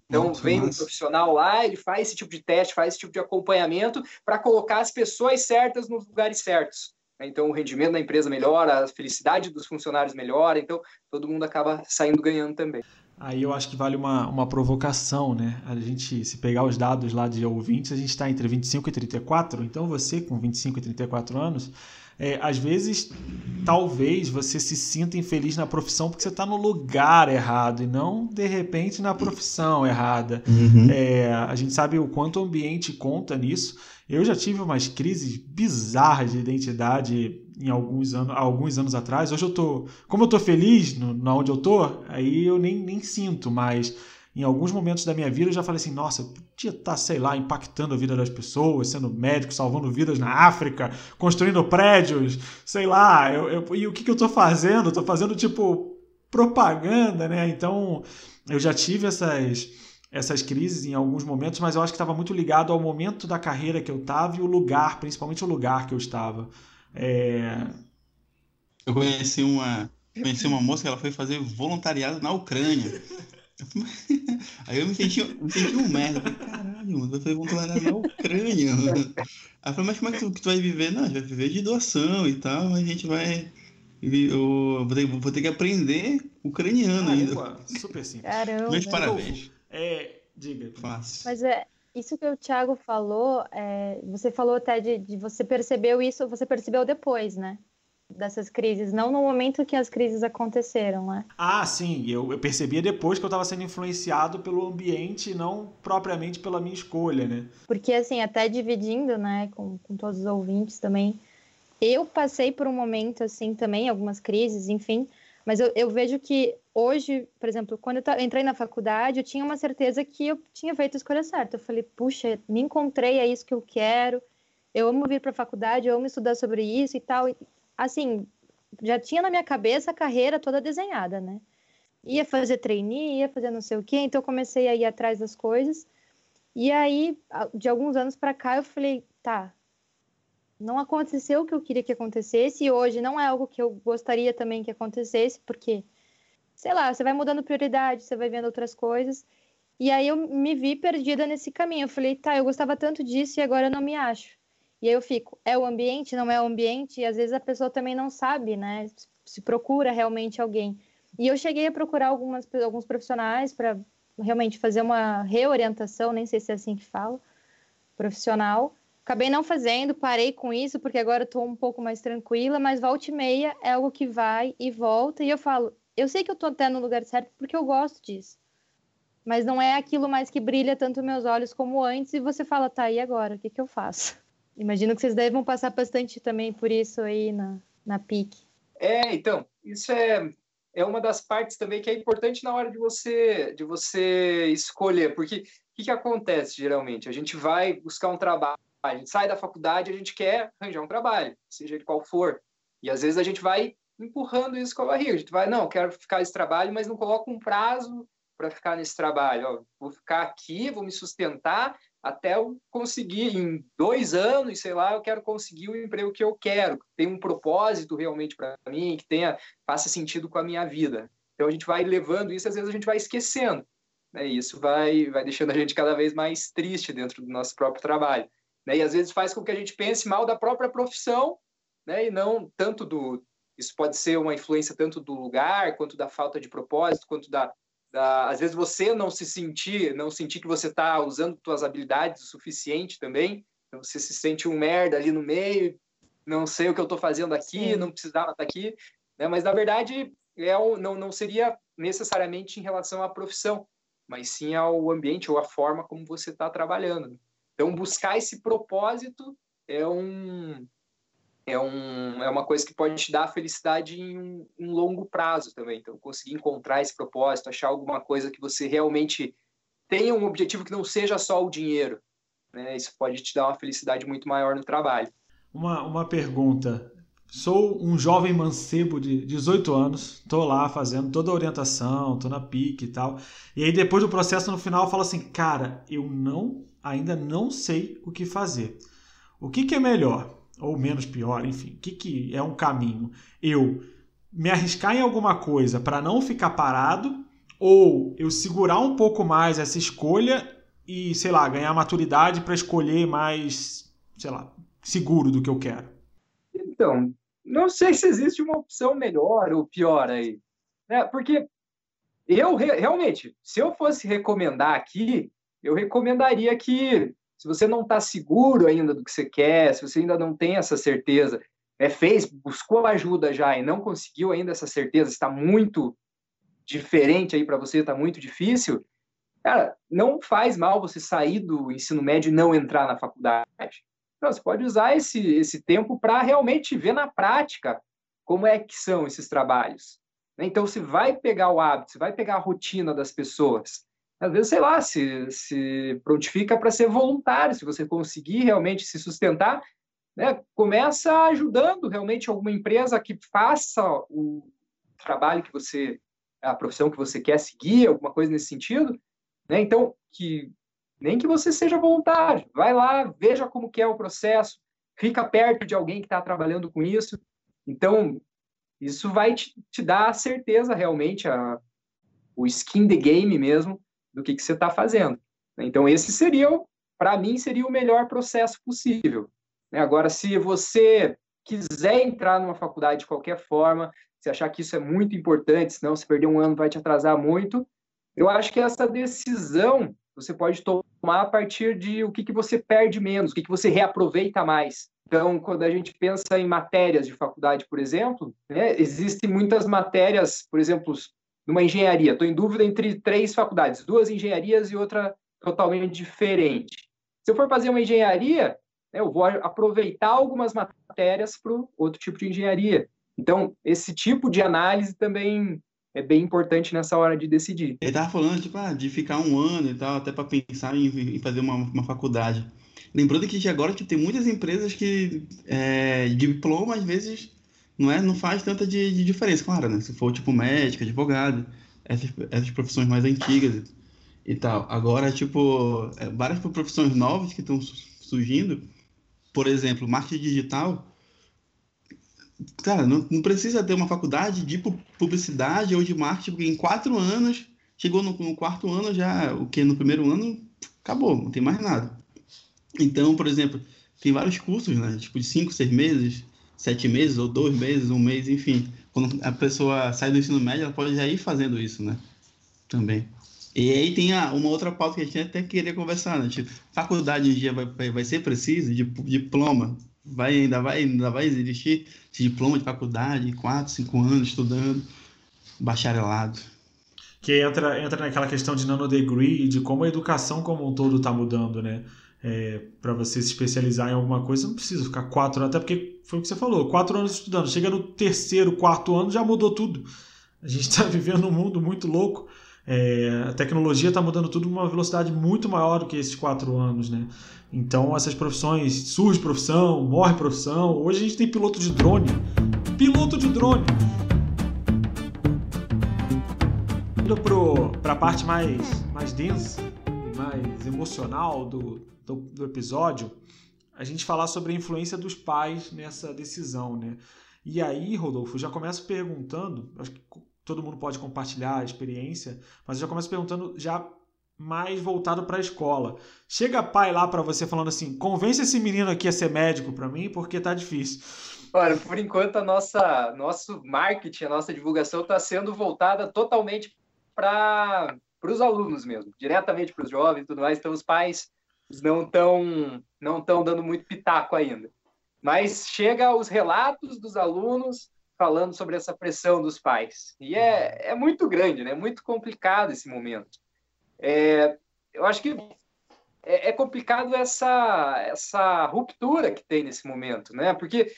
[SPEAKER 5] Então, Muito vem massa. um profissional lá, ele faz esse tipo de teste, faz esse tipo de acompanhamento para colocar as pessoas certas nos lugares certos. Né? Então, o rendimento da empresa melhora, a felicidade dos funcionários melhora, então todo mundo acaba saindo ganhando também.
[SPEAKER 2] Aí eu acho que vale uma, uma provocação, né? A gente, se pegar os dados lá de ouvintes, a gente está entre 25 e 34, então você com 25 e 34 anos, é, às vezes, talvez você se sinta infeliz na profissão porque você está no lugar errado e não, de repente, na profissão errada. Uhum. É, a gente sabe o quanto o ambiente conta nisso. Eu já tive umas crises bizarras de identidade em alguns anos, alguns anos atrás. Hoje eu tô, como eu tô feliz no, na onde eu tô, aí eu nem, nem sinto, mas em alguns momentos da minha vida eu já falei assim, nossa, eu podia estar, tá, sei lá, impactando a vida das pessoas, sendo médico, salvando vidas na África, construindo prédios, sei lá, eu, eu, e o que, que eu tô fazendo? Tô fazendo, tipo, propaganda, né? Então, eu já tive essas essas crises em alguns momentos, mas eu acho que estava muito ligado ao momento da carreira que eu estava e o lugar, principalmente o lugar que eu estava. É...
[SPEAKER 4] Eu conheci uma, conheci uma moça que ela foi fazer voluntariado na Ucrânia. Aí eu me senti, me senti um merda. Eu falei, caralho, mano, vai fazer voluntariado na Ucrânia. Aí eu falei, mas como é que tu, que tu vai viver? Não, a gente vai viver de doação e tal, a gente vai. Eu vou ter, vou ter que aprender ucraniano Caramba,
[SPEAKER 2] ainda. Super simples.
[SPEAKER 3] Caramba.
[SPEAKER 4] Meus parabéns.
[SPEAKER 2] É, diga.
[SPEAKER 4] Fácil.
[SPEAKER 3] Mas é, isso que o Thiago falou, é, você falou até de, de, você percebeu isso, você percebeu depois, né? Dessas crises, não no momento que as crises aconteceram, né?
[SPEAKER 2] Ah, sim, eu, eu percebia depois que eu estava sendo influenciado pelo ambiente, não propriamente pela minha escolha, né?
[SPEAKER 3] Porque, assim, até dividindo, né, com, com todos os ouvintes também, eu passei por um momento, assim, também, algumas crises, enfim, Mas eu, eu vejo que hoje, por exemplo, quando eu entrei na faculdade, eu tinha uma certeza que eu tinha feito a escolha certa. Eu falei, puxa, me encontrei, é isso que eu quero. Eu amo vir para a faculdade, eu amo estudar sobre isso e tal. Assim, já tinha na minha cabeça a carreira toda desenhada, né? Ia fazer trainee, ia fazer não sei o quê, então eu comecei a ir atrás das coisas. E aí, de alguns anos para cá, eu falei, tá, não aconteceu o que eu queria que acontecesse e hoje não é algo que eu gostaria também que acontecesse, porque, sei lá, você vai mudando prioridade, você vai vendo outras coisas. E aí eu me vi perdida nesse caminho. Eu falei, tá, eu gostava tanto disso e agora eu não me acho. E aí eu fico, é o ambiente, não é o ambiente? E às vezes a pessoa também não sabe, né? Se procura realmente alguém. E eu cheguei a procurar algumas, alguns profissionais para realmente fazer uma reorientação, nem sei se é assim que fala, profissional. Acabei não fazendo, parei com isso, porque agora estou um pouco mais tranquila, mas volta e meia é algo que vai e volta, e eu falo, eu sei que eu estou até no lugar certo porque eu gosto disso. Mas não é aquilo mais que brilha tanto meus olhos como antes, e você fala, tá, e agora? O que, que eu faço? Imagino que vocês devem passar bastante também por isso aí na, na PIC.
[SPEAKER 5] É, então, isso é, é uma das partes também que é importante na hora de você, de você escolher, porque o que, que acontece geralmente? A gente vai buscar um trabalho a gente sai da faculdade, a gente quer arranjar um trabalho, seja ele qual for. E às vezes a gente vai empurrando isso com a barriga. A gente vai, não, quero ficar nesse trabalho, mas não coloca um prazo para ficar nesse trabalho. Ó, vou ficar aqui, vou me sustentar até eu conseguir, em dois anos, sei lá, eu quero conseguir o emprego que eu quero, que tenha um propósito realmente para mim, que tenha, faça sentido com a minha vida. Então a gente vai levando isso, às vezes a gente vai esquecendo. Né? E isso vai, vai deixando a gente cada vez mais triste dentro do nosso próprio trabalho né? E às vezes faz com que a gente pense mal da própria profissão, né? E não tanto do isso pode ser uma influência tanto do lugar quanto da falta de propósito, quanto da, às vezes você não se sentir, não sentir que você está usando suas habilidades o suficiente também, então você se sente um merda ali no meio, não sei o que eu estou fazendo aqui, Sim. não precisava estar tá aqui, né? Mas na verdade é um, não não seria necessariamente em relação à profissão, mas sim ao ambiente ou à forma como você está trabalhando. Então, buscar esse propósito é um é, um, é uma coisa que pode te dar felicidade em um, um, longo prazo também. Então, conseguir encontrar esse propósito, achar alguma coisa que você realmente tenha um objetivo que não seja só o dinheiro. Né? Isso pode te dar uma felicidade muito maior no trabalho.
[SPEAKER 2] Uma, uma pergunta. Sou um jovem mancebo de 18 anos, estou lá fazendo toda a orientação, estou na PIC e tal. E aí, depois do processo, no final, eu falo assim: cara, eu não ainda não sei o que fazer. O que, que é melhor? Ou menos pior, enfim, o que, que é um caminho? Eu me arriscar em alguma coisa para não ficar parado, ou eu segurar um pouco mais essa escolha e, sei lá, ganhar maturidade para escolher mais, sei lá, seguro do que eu quero?
[SPEAKER 5] Então, não sei se existe uma opção melhor ou pior aí. Né? Porque eu, realmente, se eu fosse recomendar aqui, eu recomendaria que, se você não está seguro ainda do que você quer, se você ainda não tem essa certeza, é, fez, buscou ajuda já e não conseguiu ainda essa certeza, está muito diferente aí para você, está muito difícil, cara, não faz mal você sair do ensino médio e não entrar na faculdade. Então, você pode usar esse, esse tempo para realmente ver na prática como é que são esses trabalhos. Né? Então, você vai pegar o hábito, você vai pegar a rotina das pessoas, às vezes, sei lá, se, se prontifica para ser voluntário, se você conseguir realmente se sustentar, né, começa ajudando realmente alguma empresa que faça o trabalho que você, a profissão que você quer seguir, alguma coisa nesse sentido, né? Então, que nem que você seja voluntário, vai lá, veja como que é o processo, fica perto de alguém que está trabalhando com isso. Então, isso vai te, te dar a certeza realmente, a, o skin the game mesmo, do que, que você está fazendo. Então, esse seria, para mim, seria o melhor processo possível. Né? Agora, se você quiser entrar numa faculdade de qualquer forma, se achar que isso é muito importante, senão se perder um ano vai te atrasar muito, eu acho que essa decisão você pode tomar a partir de o que, que você perde menos, o que, que você reaproveita mais. Então, quando a gente pensa em matérias de faculdade, por exemplo, né, existem muitas matérias, por exemplo, numa engenharia. Estou em dúvida entre três faculdades, duas engenharias e outra totalmente diferente. Se eu for fazer uma engenharia, né, eu vou aproveitar algumas matérias para outro tipo de engenharia. Então, esse tipo de análise também é bem importante nessa hora de decidir.
[SPEAKER 4] Ele estava falando tipo, ah, de ficar um ano e tal, até para pensar em, em, fazer uma, uma faculdade. Lembrando que agora tipo, tem muitas empresas que é, diploma às vezes não é não faz tanta de, de, diferença, claro, né? Se for tipo médico, advogado, essas, essas profissões mais antigas e tal. Agora, tipo, é, várias profissões novas que estão surgindo, por exemplo, marketing digital, cara, não, não, precisa ter uma faculdade de publicidade ou de marketing, porque em quatro anos, chegou no, no, quarto ano já, o que no primeiro ano, acabou, não tem mais nada. Então, por exemplo, tem vários cursos, né? Tipo, de cinco, seis meses, sete meses, ou dois meses, um mês, enfim. Quando a pessoa sai do ensino médio, ela pode já ir fazendo isso, né? Também. E aí tem a, uma outra pauta que a gente até queria conversar, né? Tipo, faculdade um dia vai, vai, ser preciso, de, diploma, vai, ainda, vai, ainda vai existir esse diploma de faculdade, quatro, cinco anos estudando, bacharelado.
[SPEAKER 2] Que entra, entra naquela questão de nanodegree, de como a educação como um todo está mudando, né? É, para você se especializar em alguma coisa, não precisa ficar quatro anos, até porque foi o que você falou, quatro anos estudando. Chega no terceiro, quarto ano, já mudou tudo. A gente está vivendo um mundo muito louco é, a tecnologia está mudando tudo uma velocidade muito maior do que esses quatro anos, né? Então essas profissões, surge profissão, morre profissão. Hoje a gente tem piloto de drone. Piloto de drone! Indo para a parte mais, mais densa mais emocional do, do, do episódio, a gente falar sobre a influência dos pais nessa decisão, né? E aí, Rodolfo, já começo perguntando, acho que todo mundo pode compartilhar a experiência, mas eu já começo perguntando já mais voltado para a escola. Chega pai lá para você falando assim: "Convence esse menino aqui a ser médico para mim, porque tá difícil".
[SPEAKER 5] Olha, por enquanto a nossa nosso marketing, a nossa divulgação está sendo voltada totalmente para para os alunos mesmo, diretamente para os jovens e tudo mais. Então os pais não estão não estão dando muito pitaco ainda. Mas chega os relatos dos alunos falando sobre essa pressão dos pais. E é, é muito grande, né? É muito complicado esse momento. É, eu acho que é, é, complicado essa, essa ruptura que tem nesse momento, né? Porque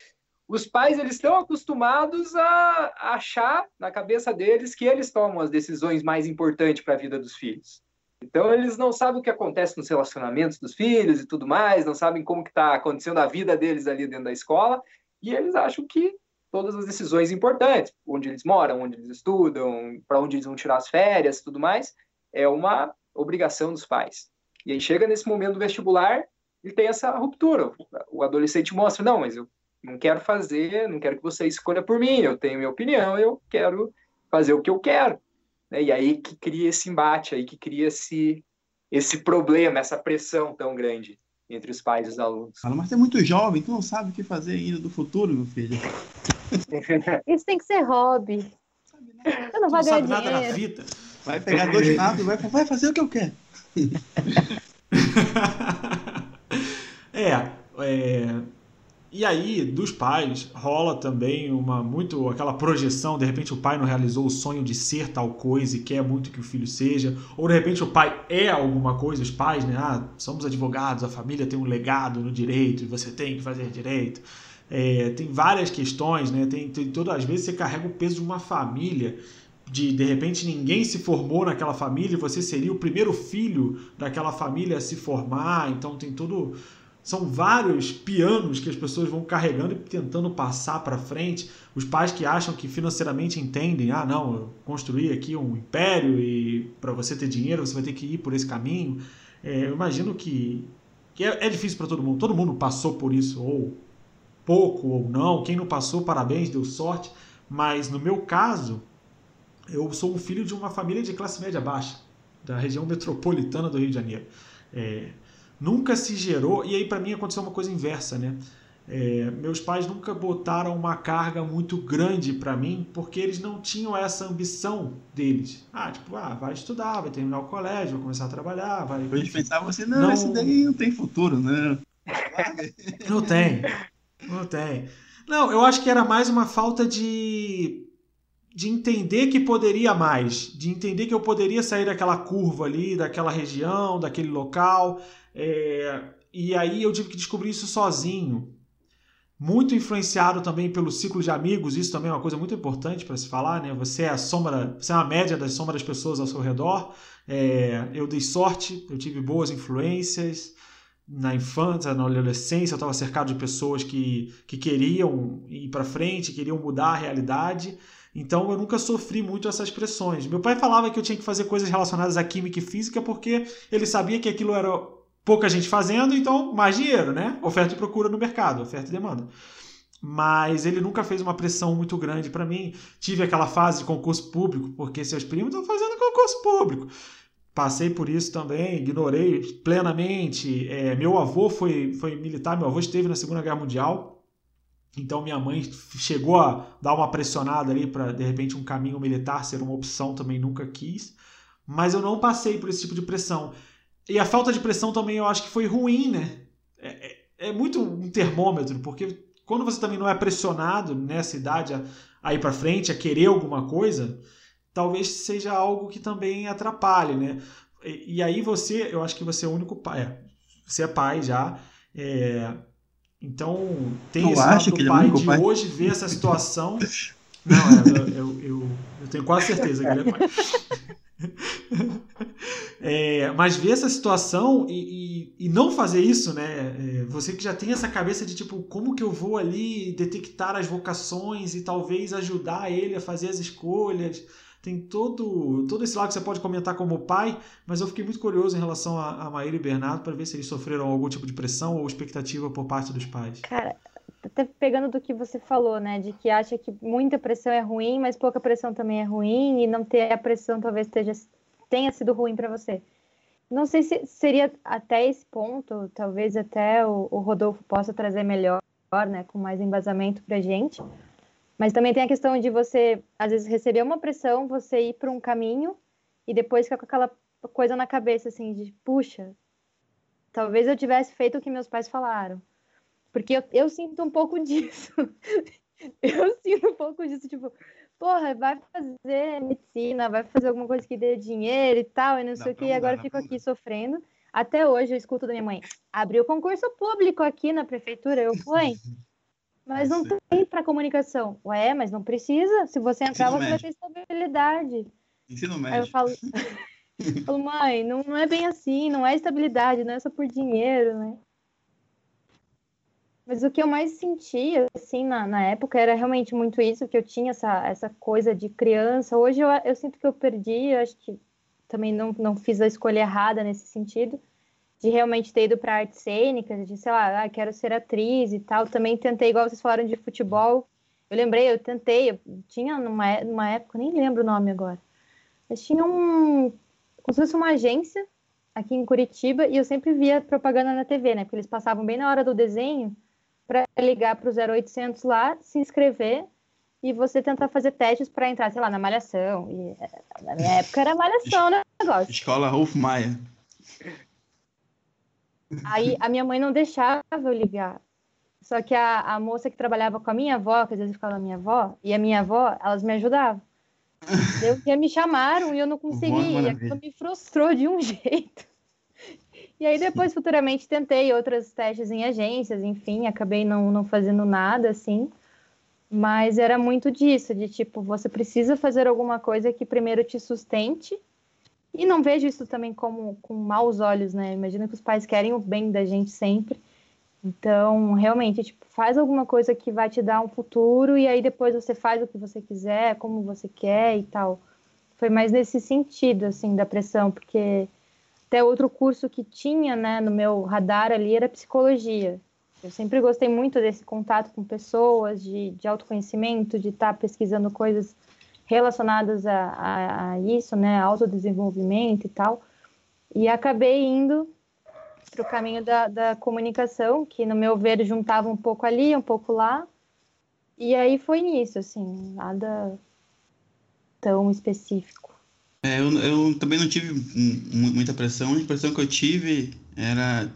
[SPEAKER 5] os pais eles estão acostumados a achar na cabeça deles que eles tomam as decisões mais importantes para a vida dos filhos. Então eles não sabem o que acontece nos relacionamentos dos filhos e tudo mais, não sabem como que está acontecendo a vida deles ali dentro da escola e eles acham que todas as decisões importantes, onde eles moram, onde eles estudam, para onde eles vão tirar as férias, tudo mais, é uma obrigação dos pais. E aí chega nesse momento do vestibular e tem essa ruptura. O adolescente mostra, não, mas eu não quero fazer, não quero que você escolha por mim, eu tenho minha opinião, eu quero fazer o que eu quero. Né? E aí que cria esse embate, aí que cria esse, esse problema, essa pressão tão grande entre os pais e os alunos.
[SPEAKER 4] Fala, mas você é muito jovem, tu não sabe o que fazer ainda do futuro, meu filho.
[SPEAKER 3] Isso tem que ser hobby. Eu não vou ganhar dinheiro. Nada na
[SPEAKER 4] vida. Vai pegar dois nados e vai, vai fazer o que eu quero.
[SPEAKER 2] é, é, e aí, dos pais, rola também uma muito aquela projeção, de repente o pai não realizou o sonho de ser tal coisa e quer muito que o filho seja, ou de repente o pai é alguma coisa, os pais, né? Ah, somos advogados, a família tem um legado no direito e você tem que fazer direito. É, tem várias questões, né? Tem, tem todas as vezes você carrega o peso de uma família, de de repente ninguém se formou naquela família você seria o primeiro filho daquela família a se formar, então tem todo são vários pianos que as pessoas vão carregando e tentando passar para frente. Os pais que acham que financeiramente entendem, ah, não, eu construí aqui um império e para você ter dinheiro você vai ter que ir por esse caminho. É, eu imagino que, que é, é difícil para todo mundo. Todo mundo passou por isso, ou pouco ou não. Quem não passou, parabéns, deu sorte. Mas no meu caso, eu sou um filho de uma família de classe média baixa, da região metropolitana do Rio de Janeiro. É, nunca se gerou, e aí para mim aconteceu uma coisa inversa, né? É, meus pais nunca botaram uma carga muito grande para mim porque eles não tinham essa ambição deles. Ah, tipo, ah, vai estudar, vai terminar o colégio, vai começar a trabalhar, vai.
[SPEAKER 4] A gente pensava assim, não, não, esse daí não tem futuro, né?
[SPEAKER 2] Não tem, não tem. Não, eu acho que era mais uma falta de de entender que poderia mais, de entender que eu poderia sair daquela curva ali, daquela região, daquele local. É, e aí eu tive que descobrir isso sozinho. muito influenciado também pelo ciclo de amigos, isso também é uma coisa muito importante para se falar, né? Você é a sombra, você é uma média das sombras das pessoas ao seu redor. É, eu dei sorte, eu tive boas influências na infância, na adolescência, eu estava cercado de pessoas que, que queriam ir para frente, queriam mudar a realidade. Então eu nunca sofri muito essas pressões. Meu pai falava que eu tinha que fazer coisas relacionadas à química e física porque ele sabia que aquilo era pouca gente fazendo, então mais dinheiro, né? Oferta e procura no mercado, oferta e demanda. Mas ele nunca fez uma pressão muito grande para mim. Tive aquela fase de concurso público, porque seus primos estão fazendo concurso público. Passei por isso também, ignorei plenamente. É, meu avô foi, foi militar, meu avô esteve na Segunda Guerra Mundial. Então minha mãe chegou a dar uma pressionada ali para de repente um caminho militar ser uma opção, também nunca quis. Mas eu não passei por esse tipo de pressão. E a falta de pressão também eu acho que foi ruim, né? É, é, é muito um termômetro, porque quando você também não é pressionado nessa idade a, a ir para frente, a querer alguma coisa, talvez seja algo que também atrapalhe, né? E, e aí você, eu acho que você é o único pai. É, você é pai já. É, então tem lado
[SPEAKER 4] que
[SPEAKER 2] do
[SPEAKER 4] é
[SPEAKER 2] pai de
[SPEAKER 4] pai.
[SPEAKER 2] hoje ver essa situação. Não, é, eu, eu, eu, eu tenho quase certeza que ele é pai. É, mas ver essa situação e, e, e não fazer isso, né? É, você que já tem essa cabeça de tipo, como que eu vou ali detectar as vocações e talvez ajudar ele a fazer as escolhas. Tem todo, todo esse lado que você pode comentar como pai, mas eu fiquei muito curioso em relação a, a Maíra e Bernardo para ver se eles sofreram algum tipo de pressão ou expectativa por parte dos pais.
[SPEAKER 3] Cara, até pegando do que você falou, né? De que acha que muita pressão é ruim, mas pouca pressão também é ruim, e não ter a pressão talvez esteja, tenha sido ruim para você. Não sei se seria até esse ponto, talvez até o, o Rodolfo possa trazer melhor, né? Com mais embasamento pra gente. Mas também tem a questão de você, às vezes, receber uma pressão, você ir para um caminho e depois ficar com aquela coisa na cabeça, assim, de, puxa, talvez eu tivesse feito o que meus pais falaram. Porque eu, eu sinto um pouco disso. eu sinto um pouco disso, tipo, porra, vai fazer medicina, vai fazer alguma coisa que dê dinheiro e tal, e não
[SPEAKER 4] Dá
[SPEAKER 3] sei o que, e agora fico aqui sofrendo. Até hoje eu escuto da minha mãe, abriu concurso público aqui na prefeitura, eu fui. Mas não
[SPEAKER 4] Sim.
[SPEAKER 3] tem para comunicação. Ué, mas não precisa. Se você entrar,
[SPEAKER 4] Ensino
[SPEAKER 3] você vai
[SPEAKER 4] médio.
[SPEAKER 3] ter estabilidade.
[SPEAKER 4] Ensino
[SPEAKER 3] Aí eu
[SPEAKER 4] médio.
[SPEAKER 3] falo, eu falo, mãe, não, não é bem assim, não é estabilidade, não é só por dinheiro, né? Mas o que eu mais sentia, assim, na, na época, era realmente muito isso, que eu tinha essa, essa coisa de criança. Hoje eu, eu sinto que eu perdi, eu acho que também não, não fiz a escolha errada nesse sentido, de realmente ter ido para artes cênicas, de, sei lá, ah, quero ser atriz e tal. Também tentei, igual vocês falaram de futebol, eu lembrei, eu tentei, eu tinha numa, é- numa época, nem lembro o nome agora, mas tinha um, como se fosse uma agência aqui em Curitiba e eu sempre via propaganda na TV, né? Porque eles passavam bem na hora do desenho para ligar para o 0800 lá, se inscrever e você tentar fazer testes para entrar, sei lá, na Malhação. E, eh, na minha época era Malhação, né? Negócio.
[SPEAKER 4] Escola Rolf Maia.
[SPEAKER 3] Aí a minha mãe não deixava eu ligar. Só que a, a moça que trabalhava com a minha avó, que às vezes ficava a minha avó, e a minha avó, elas me ajudavam. Eu, me chamaram e eu não
[SPEAKER 4] Vó
[SPEAKER 3] consegui. E
[SPEAKER 4] maravilha.
[SPEAKER 3] aquilo me frustrou de um jeito. E aí depois, futuramente, tentei outros testes em agências, enfim, acabei não, não fazendo nada, assim. Mas era muito disso, de tipo, você precisa fazer alguma coisa que primeiro te sustente. E não vejo isso também como com maus olhos, né? Imagina que os pais querem o bem da gente sempre. Então, realmente, tipo, faz alguma coisa que vai te dar um futuro e aí depois você faz o que você quiser, como você quer e tal. Foi mais nesse sentido, assim, da pressão, porque até outro curso que tinha, né, no meu radar ali era psicologia. Eu sempre gostei muito desse contato com pessoas, de, de autoconhecimento, de estar pesquisando coisas relacionadas a, a, a isso, né, autodesenvolvimento e tal. E acabei indo para o caminho da, da comunicação, que no meu ver juntava um pouco ali, um pouco lá. E aí foi nisso, assim, nada tão específico.
[SPEAKER 4] É, eu, eu também não tive mu- muita pressão. A única pressão que eu tive era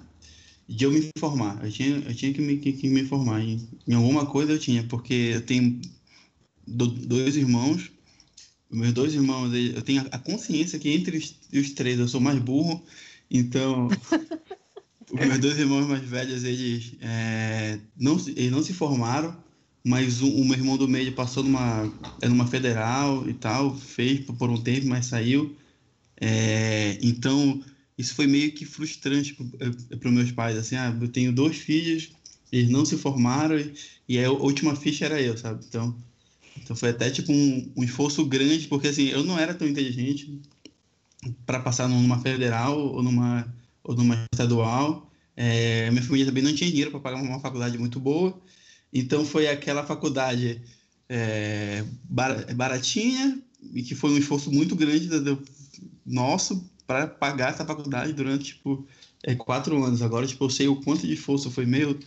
[SPEAKER 4] de eu me informar. Eu tinha, eu tinha que, me, que, que me. Em, em alguma coisa eu tinha, porque eu tenho do- dois irmãos. Meus dois irmãos, eu tenho a consciência que entre os, os três eu sou mais burro. Então, Os meus dois irmãos mais velhos, eles, é, não, eles não se formaram, mas o, o, meu irmão do meio passou numa, é numa federal e tal, fez por um tempo, mas saiu. É, então, isso foi meio que frustrante para os meus pais, assim, ah, eu tenho dois filhos, eles não se formaram e, e a última ficha era eu, sabe? Então, então foi até tipo um, um esforço grande, porque assim, eu não era tão inteligente para passar numa federal ou numa, ou numa estadual. É, minha família também não tinha dinheiro para pagar uma faculdade muito boa. Então foi aquela faculdade é, baratinha e que foi um esforço muito grande do, nosso para pagar essa faculdade durante tipo é, quatro anos. Agora tipo eu sei o quanto de esforço foi meu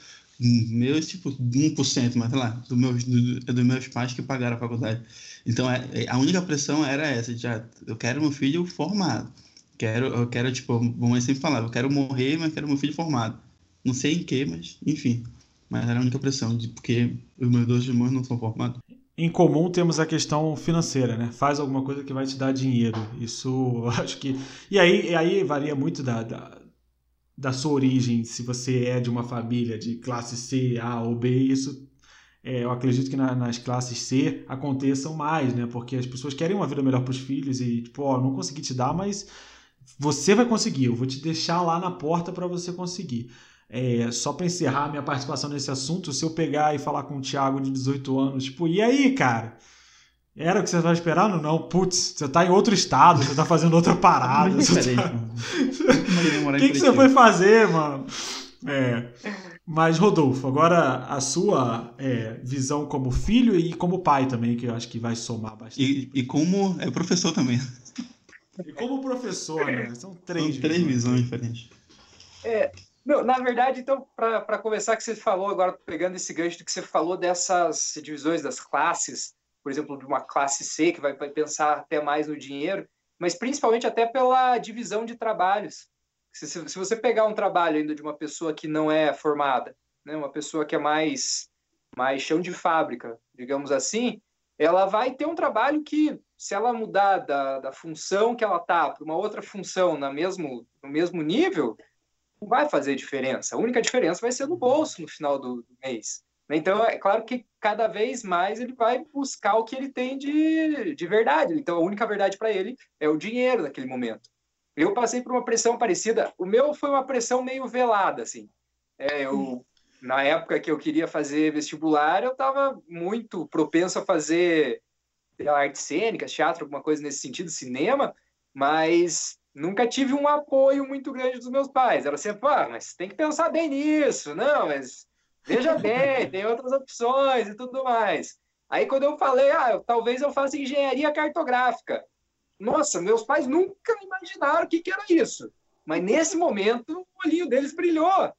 [SPEAKER 4] meus, tipo, 1%, mas sei lá, do meus, do, dos meus pais que pagaram a faculdade. Então, é, é, a única pressão era essa, já, ah, eu quero meu filho formado. Quero, eu quero, tipo, a mamãe sempre falava, eu quero morrer, mas quero meu filho formado. Não sei em que, mas, enfim. Mas era a única pressão, de, porque os meus dois irmãos não são formados.
[SPEAKER 2] Em comum temos a questão financeira, né? Faz alguma coisa que vai te dar dinheiro. Isso, acho que... E aí, e aí varia muito da, da da sua origem, se você é de uma família de classe C, A ou B, isso é, eu acredito que na, nas classes C aconteçam mais, né? Porque as pessoas querem uma vida melhor para os filhos e, tipo, ó, não consegui te dar, mas você vai conseguir, eu vou te deixar lá na porta para você conseguir. É, só para encerrar minha participação nesse assunto, se eu pegar e falar com o Thiago de 18 anos, tipo, e aí, cara? Era o que você estava esperando? Não, putz, você está em outro estado, você está fazendo outra parada. Você tá... O que, que você foi fazer, mano? É. Mas, Rodolfo, agora a sua é, visão como filho e como pai também, que eu acho que vai somar bastante.
[SPEAKER 4] E, e como é professor também.
[SPEAKER 2] E como professor, né? São três,
[SPEAKER 4] São três visões, visões diferentes.
[SPEAKER 5] É, não, na verdade, então, para começar, que você falou agora, pegando esse gancho do que você falou dessas divisões das classes, por exemplo, de uma classe C, que vai, pensar até mais no dinheiro, mas principalmente até pela divisão de trabalhos. Se, se, se, você pegar um trabalho ainda de uma pessoa que não é formada, né, uma pessoa que é mais, mais chão de fábrica, digamos assim, ela vai ter um trabalho que, se ela mudar da, da função que ela está para uma outra função na mesmo, no mesmo nível, não vai fazer diferença. A única diferença vai ser no bolso no final do, do mês. Então, é claro que cada vez mais ele vai buscar o que ele tem de, de verdade. Então, a única verdade para ele é o dinheiro naquele momento. Eu passei por uma pressão parecida. O meu foi uma pressão meio velada, assim. É, eu, na época que eu queria fazer vestibular, eu estava muito propenso a fazer artes cênicas, teatro, alguma coisa nesse sentido, cinema, mas nunca tive um apoio muito grande dos meus pais. Era sempre, ah, mas tem que pensar bem nisso. Não, mas Veja bem, tem outras opções e tudo mais. Aí quando eu falei, ah, eu, talvez eu faça engenharia cartográfica. Nossa, meus pais nunca imaginaram o que, que era isso. Mas nesse momento, o olhinho deles brilhou.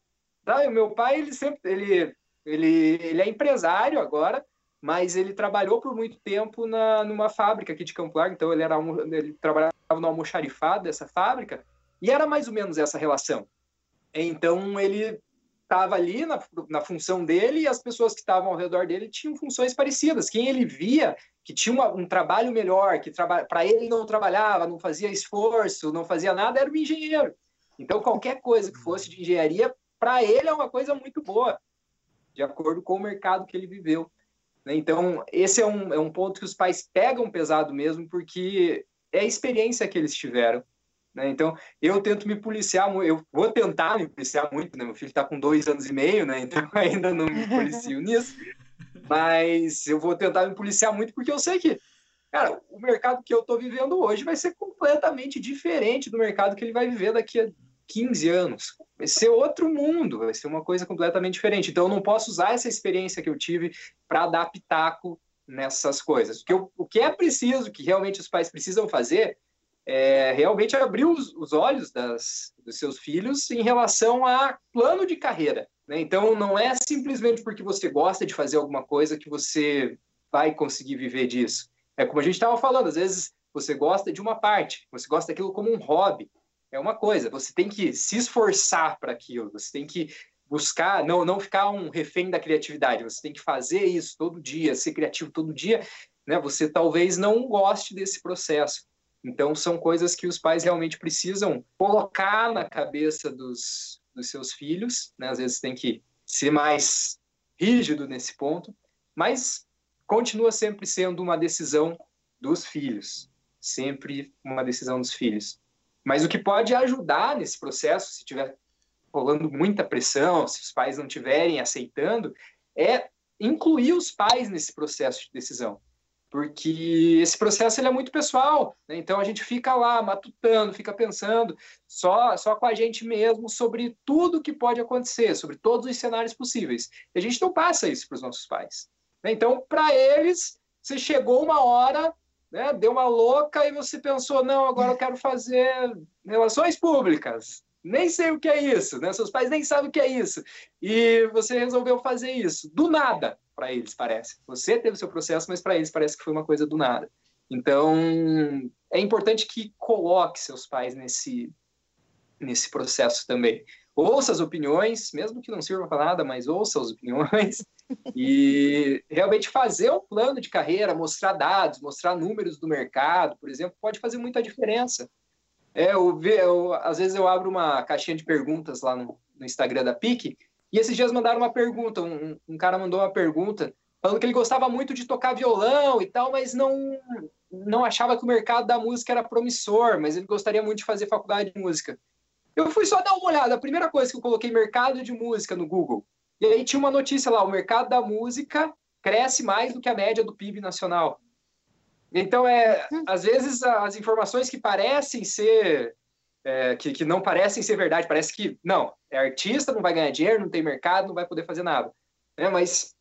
[SPEAKER 5] Tá? o meu pai, ele sempre, ele, ele, ele é empresário agora, mas ele trabalhou por muito tempo na, numa fábrica aqui de Campo Largo, então ele, era, ele trabalhava no almoxarifado dessa fábrica, e era mais ou menos essa relação. Então, ele estava ali na, na função dele e as pessoas que estavam ao redor dele tinham funções parecidas. Quem ele via que tinha uma, um trabalho melhor, que para ele não trabalhava, não fazia esforço, não fazia nada, era o engenheiro. Então, qualquer coisa que fosse de engenharia, para ele é uma coisa muito boa, de acordo com o mercado que ele viveu. Né? Então, esse é um, é um ponto que os pais pegam pesado mesmo, porque é a experiência que eles tiveram. Né? Então, eu tento me policiar, eu vou tentar me policiar muito, né? Meu filho está com dois anos e meio, né? Então, ainda não me policio nisso. Mas eu vou tentar me policiar muito porque eu sei que, cara, o mercado que eu estou vivendo hoje vai ser completamente diferente do mercado que ele vai viver daqui a 15 anos. Vai ser outro mundo, vai ser uma coisa completamente diferente. Então, eu não posso usar essa experiência que eu tive para pitaco nessas coisas. O que, eu, o que é preciso, que realmente os pais precisam fazer, é, realmente abriu os, os olhos das, dos seus filhos em relação a plano de carreira. Né? Então, não é simplesmente porque você gosta de fazer alguma coisa que você vai conseguir viver disso. É como a gente estava falando, às vezes você gosta de uma parte, você gosta daquilo como um hobby. É uma coisa, você tem que se esforçar para aquilo, você tem que buscar, não, não ficar um refém da criatividade, você tem que fazer isso todo dia, ser criativo todo dia. Né? Você talvez não goste desse processo, então, são coisas que os pais realmente precisam colocar na cabeça dos, dos seus filhos, né? Às vezes tem que ser mais rígido nesse ponto, mas continua sempre sendo uma decisão dos filhos, sempre uma decisão dos filhos. Mas o que pode ajudar nesse processo, se tiver rolando muita pressão, se os pais não estiverem aceitando, é incluir os pais nesse processo de decisão porque esse processo ele é muito pessoal, né? então a gente fica lá matutando, fica pensando só, só com a gente mesmo sobre tudo que pode acontecer, sobre todos os cenários possíveis. E a gente não passa isso para os nossos pais. Né? Então, para eles, você chegou uma hora, né? deu uma louca e você pensou, não, agora eu quero fazer relações públicas. Nem sei o que é isso, né? Seus pais nem sabem o que é isso. E você resolveu fazer isso, do nada para eles, parece. Você teve seu processo, mas para eles parece que foi uma coisa do nada. Então, é importante que coloque seus pais nesse, nesse processo também. Ouça as opiniões, mesmo que não sirva para nada, mas ouça as opiniões e realmente fazer um plano de carreira, mostrar dados, mostrar números do mercado, por exemplo, pode fazer muita diferença. É, eu, eu, às vezes eu abro uma caixinha de perguntas lá no, no Instagram da PIC e esses dias mandaram uma pergunta, um, um cara mandou uma pergunta falando que ele gostava muito de tocar violão e tal, mas não não achava que o mercado da música era promissor, mas ele gostaria muito de fazer faculdade de música. Eu fui só dar uma olhada, a primeira coisa que eu coloquei mercado de música no Google. E aí tinha uma notícia lá, o mercado da música cresce mais do que a média do PIB nacional. Então, é, às vezes as informações que parecem ser é, que, que não parecem ser verdade, parece que, não, é artista, não vai ganhar dinheiro, não tem mercado, não vai poder fazer nada. Né? Mas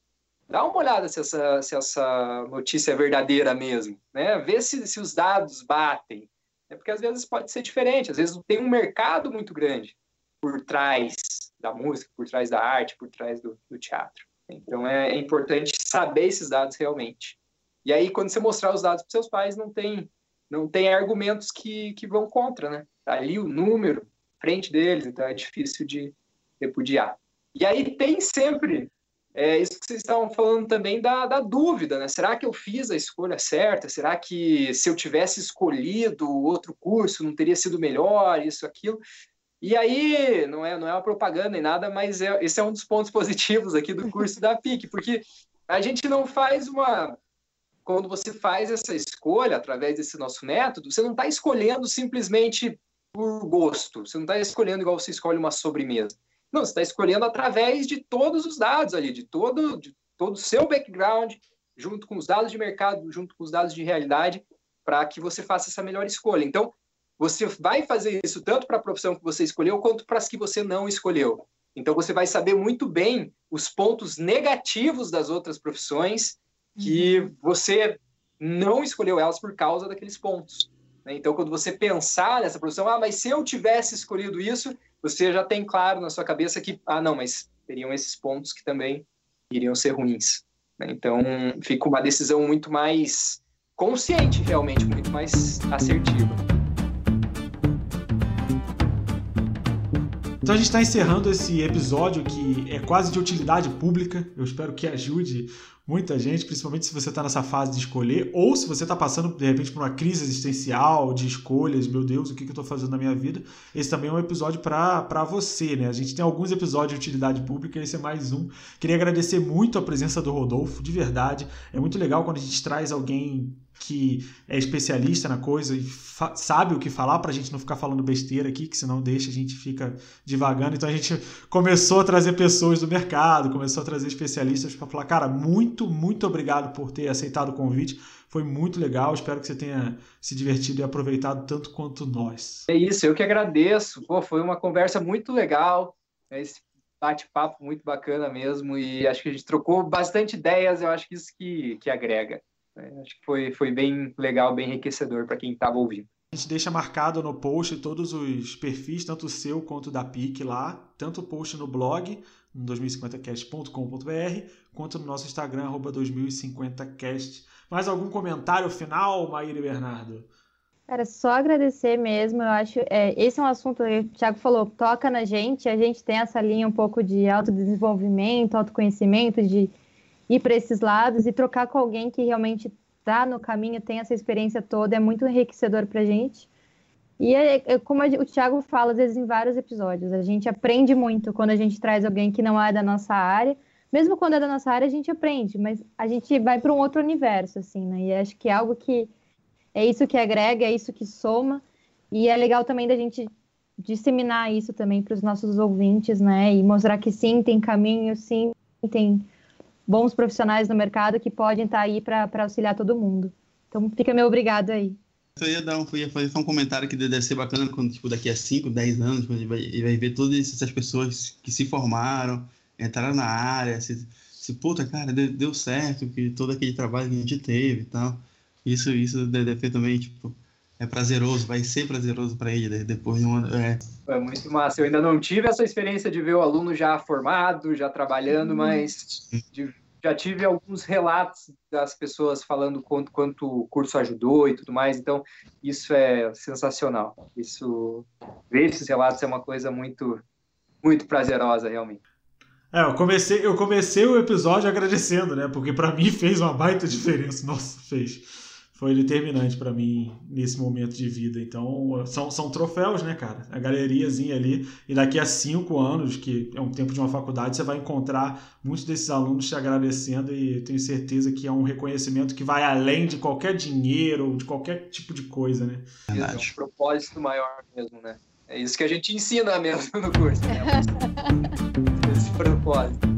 [SPEAKER 5] dá uma olhada se essa, se essa notícia é verdadeira mesmo, né? Vê se, se os dados batem. É porque às vezes pode ser diferente, às vezes tem um mercado muito grande por trás da música, por trás da arte, por trás do, do teatro. Então é, é importante saber esses dados realmente. E aí, quando você mostrar os dados para seus pais, não tem, não tem argumentos que, que vão contra, né? Tá ali o número frente deles, então é difícil de repudiar. E aí tem sempre é, isso que vocês estavam falando também da, da dúvida, né? Será que eu fiz a escolha certa? Será que se eu tivesse escolhido outro curso não teria sido melhor, isso, aquilo? E aí, não é, não é uma propaganda nem nada, mas é, esse é um dos pontos positivos aqui do curso da PIC, porque a gente não faz uma. Quando você faz essa escolha através desse nosso método, você não está escolhendo simplesmente por gosto. Você não está escolhendo igual você escolhe uma sobremesa. Não, você está escolhendo através de todos os dados ali, de todo, de todo o seu background, junto com os dados de mercado, junto com os dados de realidade, para que você faça essa melhor escolha. Então, você vai fazer isso tanto para a profissão que você escolheu, quanto para as que você não escolheu. Então, você vai saber muito bem os pontos negativos das outras profissões que uhum. você não escolheu elas por causa daqueles pontos. Né? Então, quando você pensar nessa profissão, ah, mas se eu tivesse escolhido isso, você já tem claro na sua cabeça que, ah, não, mas teriam esses pontos que também iriam ser ruins. Né? Então, fica uma decisão muito mais consciente, realmente, muito mais assertiva.
[SPEAKER 2] Então a gente está encerrando esse episódio que é quase de utilidade pública. Eu espero que ajude muita gente, principalmente se você está nessa fase de escolher, ou se você está passando, de repente, por uma crise existencial de escolhas, meu Deus, o que, que eu estou fazendo na minha vida. Esse também é um episódio para você, né? A gente tem alguns episódios de utilidade pública, esse é mais um. Queria agradecer muito a presença do Rodolfo, de verdade. É muito legal quando a gente traz alguém que é especialista na coisa e sabe o que falar para a gente não ficar falando besteira aqui, que senão deixa a gente fica divagando. Então a gente começou a trazer pessoas do mercado, começou a trazer especialistas para falar, cara, muito, muito obrigado por ter aceitado o convite. Foi muito legal, espero que você tenha se divertido e aproveitado tanto quanto nós.
[SPEAKER 5] É isso, eu que agradeço. Pô, foi uma conversa muito legal. É esse bate-papo muito bacana mesmo e acho que a gente trocou bastante ideias, eu acho que isso que, que agrega. É, acho que foi, foi bem legal, bem enriquecedor para quem estava ouvindo.
[SPEAKER 2] A gente deixa marcado no post todos os perfis, tanto o seu quanto da PIC lá, tanto o post no blog, no 2050cast.com.br, quanto no nosso Instagram, 2050cast. Mais algum comentário final, Maíra e Bernardo?
[SPEAKER 3] Cara, só agradecer mesmo. Eu acho é, esse é um assunto que o Thiago falou, toca na gente. A gente tem essa linha um pouco de autodesenvolvimento, autoconhecimento, de ir para esses lados e trocar com alguém que realmente está no caminho, tem essa experiência toda, é muito enriquecedor para a gente. E é, é como o Thiago fala, às vezes, em vários episódios, a gente aprende muito quando a gente traz alguém que não é da nossa área. Mesmo quando é da nossa área, a gente aprende, mas a gente vai para um outro universo, assim, né? E acho que é algo que é isso que agrega, é isso que soma. E é legal também da gente disseminar isso também para os nossos ouvintes, né? E mostrar que sim, tem caminho, sim, tem bons profissionais no mercado que podem estar tá aí para auxiliar todo mundo. Então fica meu obrigado aí.
[SPEAKER 4] Eu ia, dar um, ia fazer só um comentário que deve ser bacana quando, tipo, daqui a 5, 10 anos, ele vai, vai ver todas essas pessoas que se formaram, entraram na área, se, se puta, cara, deu, deu certo, que todo aquele trabalho que a gente teve e tal. Isso, isso deve ter também, tipo, é prazeroso, vai ser prazeroso para ele depois de um ano. É.
[SPEAKER 5] é muito massa. Eu ainda não tive essa experiência de ver o aluno já formado, já trabalhando, uhum. mas de já tive alguns relatos das pessoas falando quanto, quanto o curso ajudou e tudo mais, então isso é sensacional. Isso, ver esses relatos é uma coisa muito, muito prazerosa, realmente.
[SPEAKER 2] É, eu comecei, eu comecei o episódio agradecendo, né? Porque para mim fez uma baita diferença. Nossa, fez foi determinante para mim nesse momento de vida. Então, são, são troféus, né, cara? A galeriazinha ali. E daqui a cinco anos, que é um tempo de uma faculdade, você vai encontrar muitos desses alunos te agradecendo e tenho certeza que é um reconhecimento que vai além de qualquer dinheiro, de qualquer tipo de coisa, né?
[SPEAKER 5] É um propósito maior mesmo, né? É isso que a gente ensina mesmo no curso, né? Esse propósito.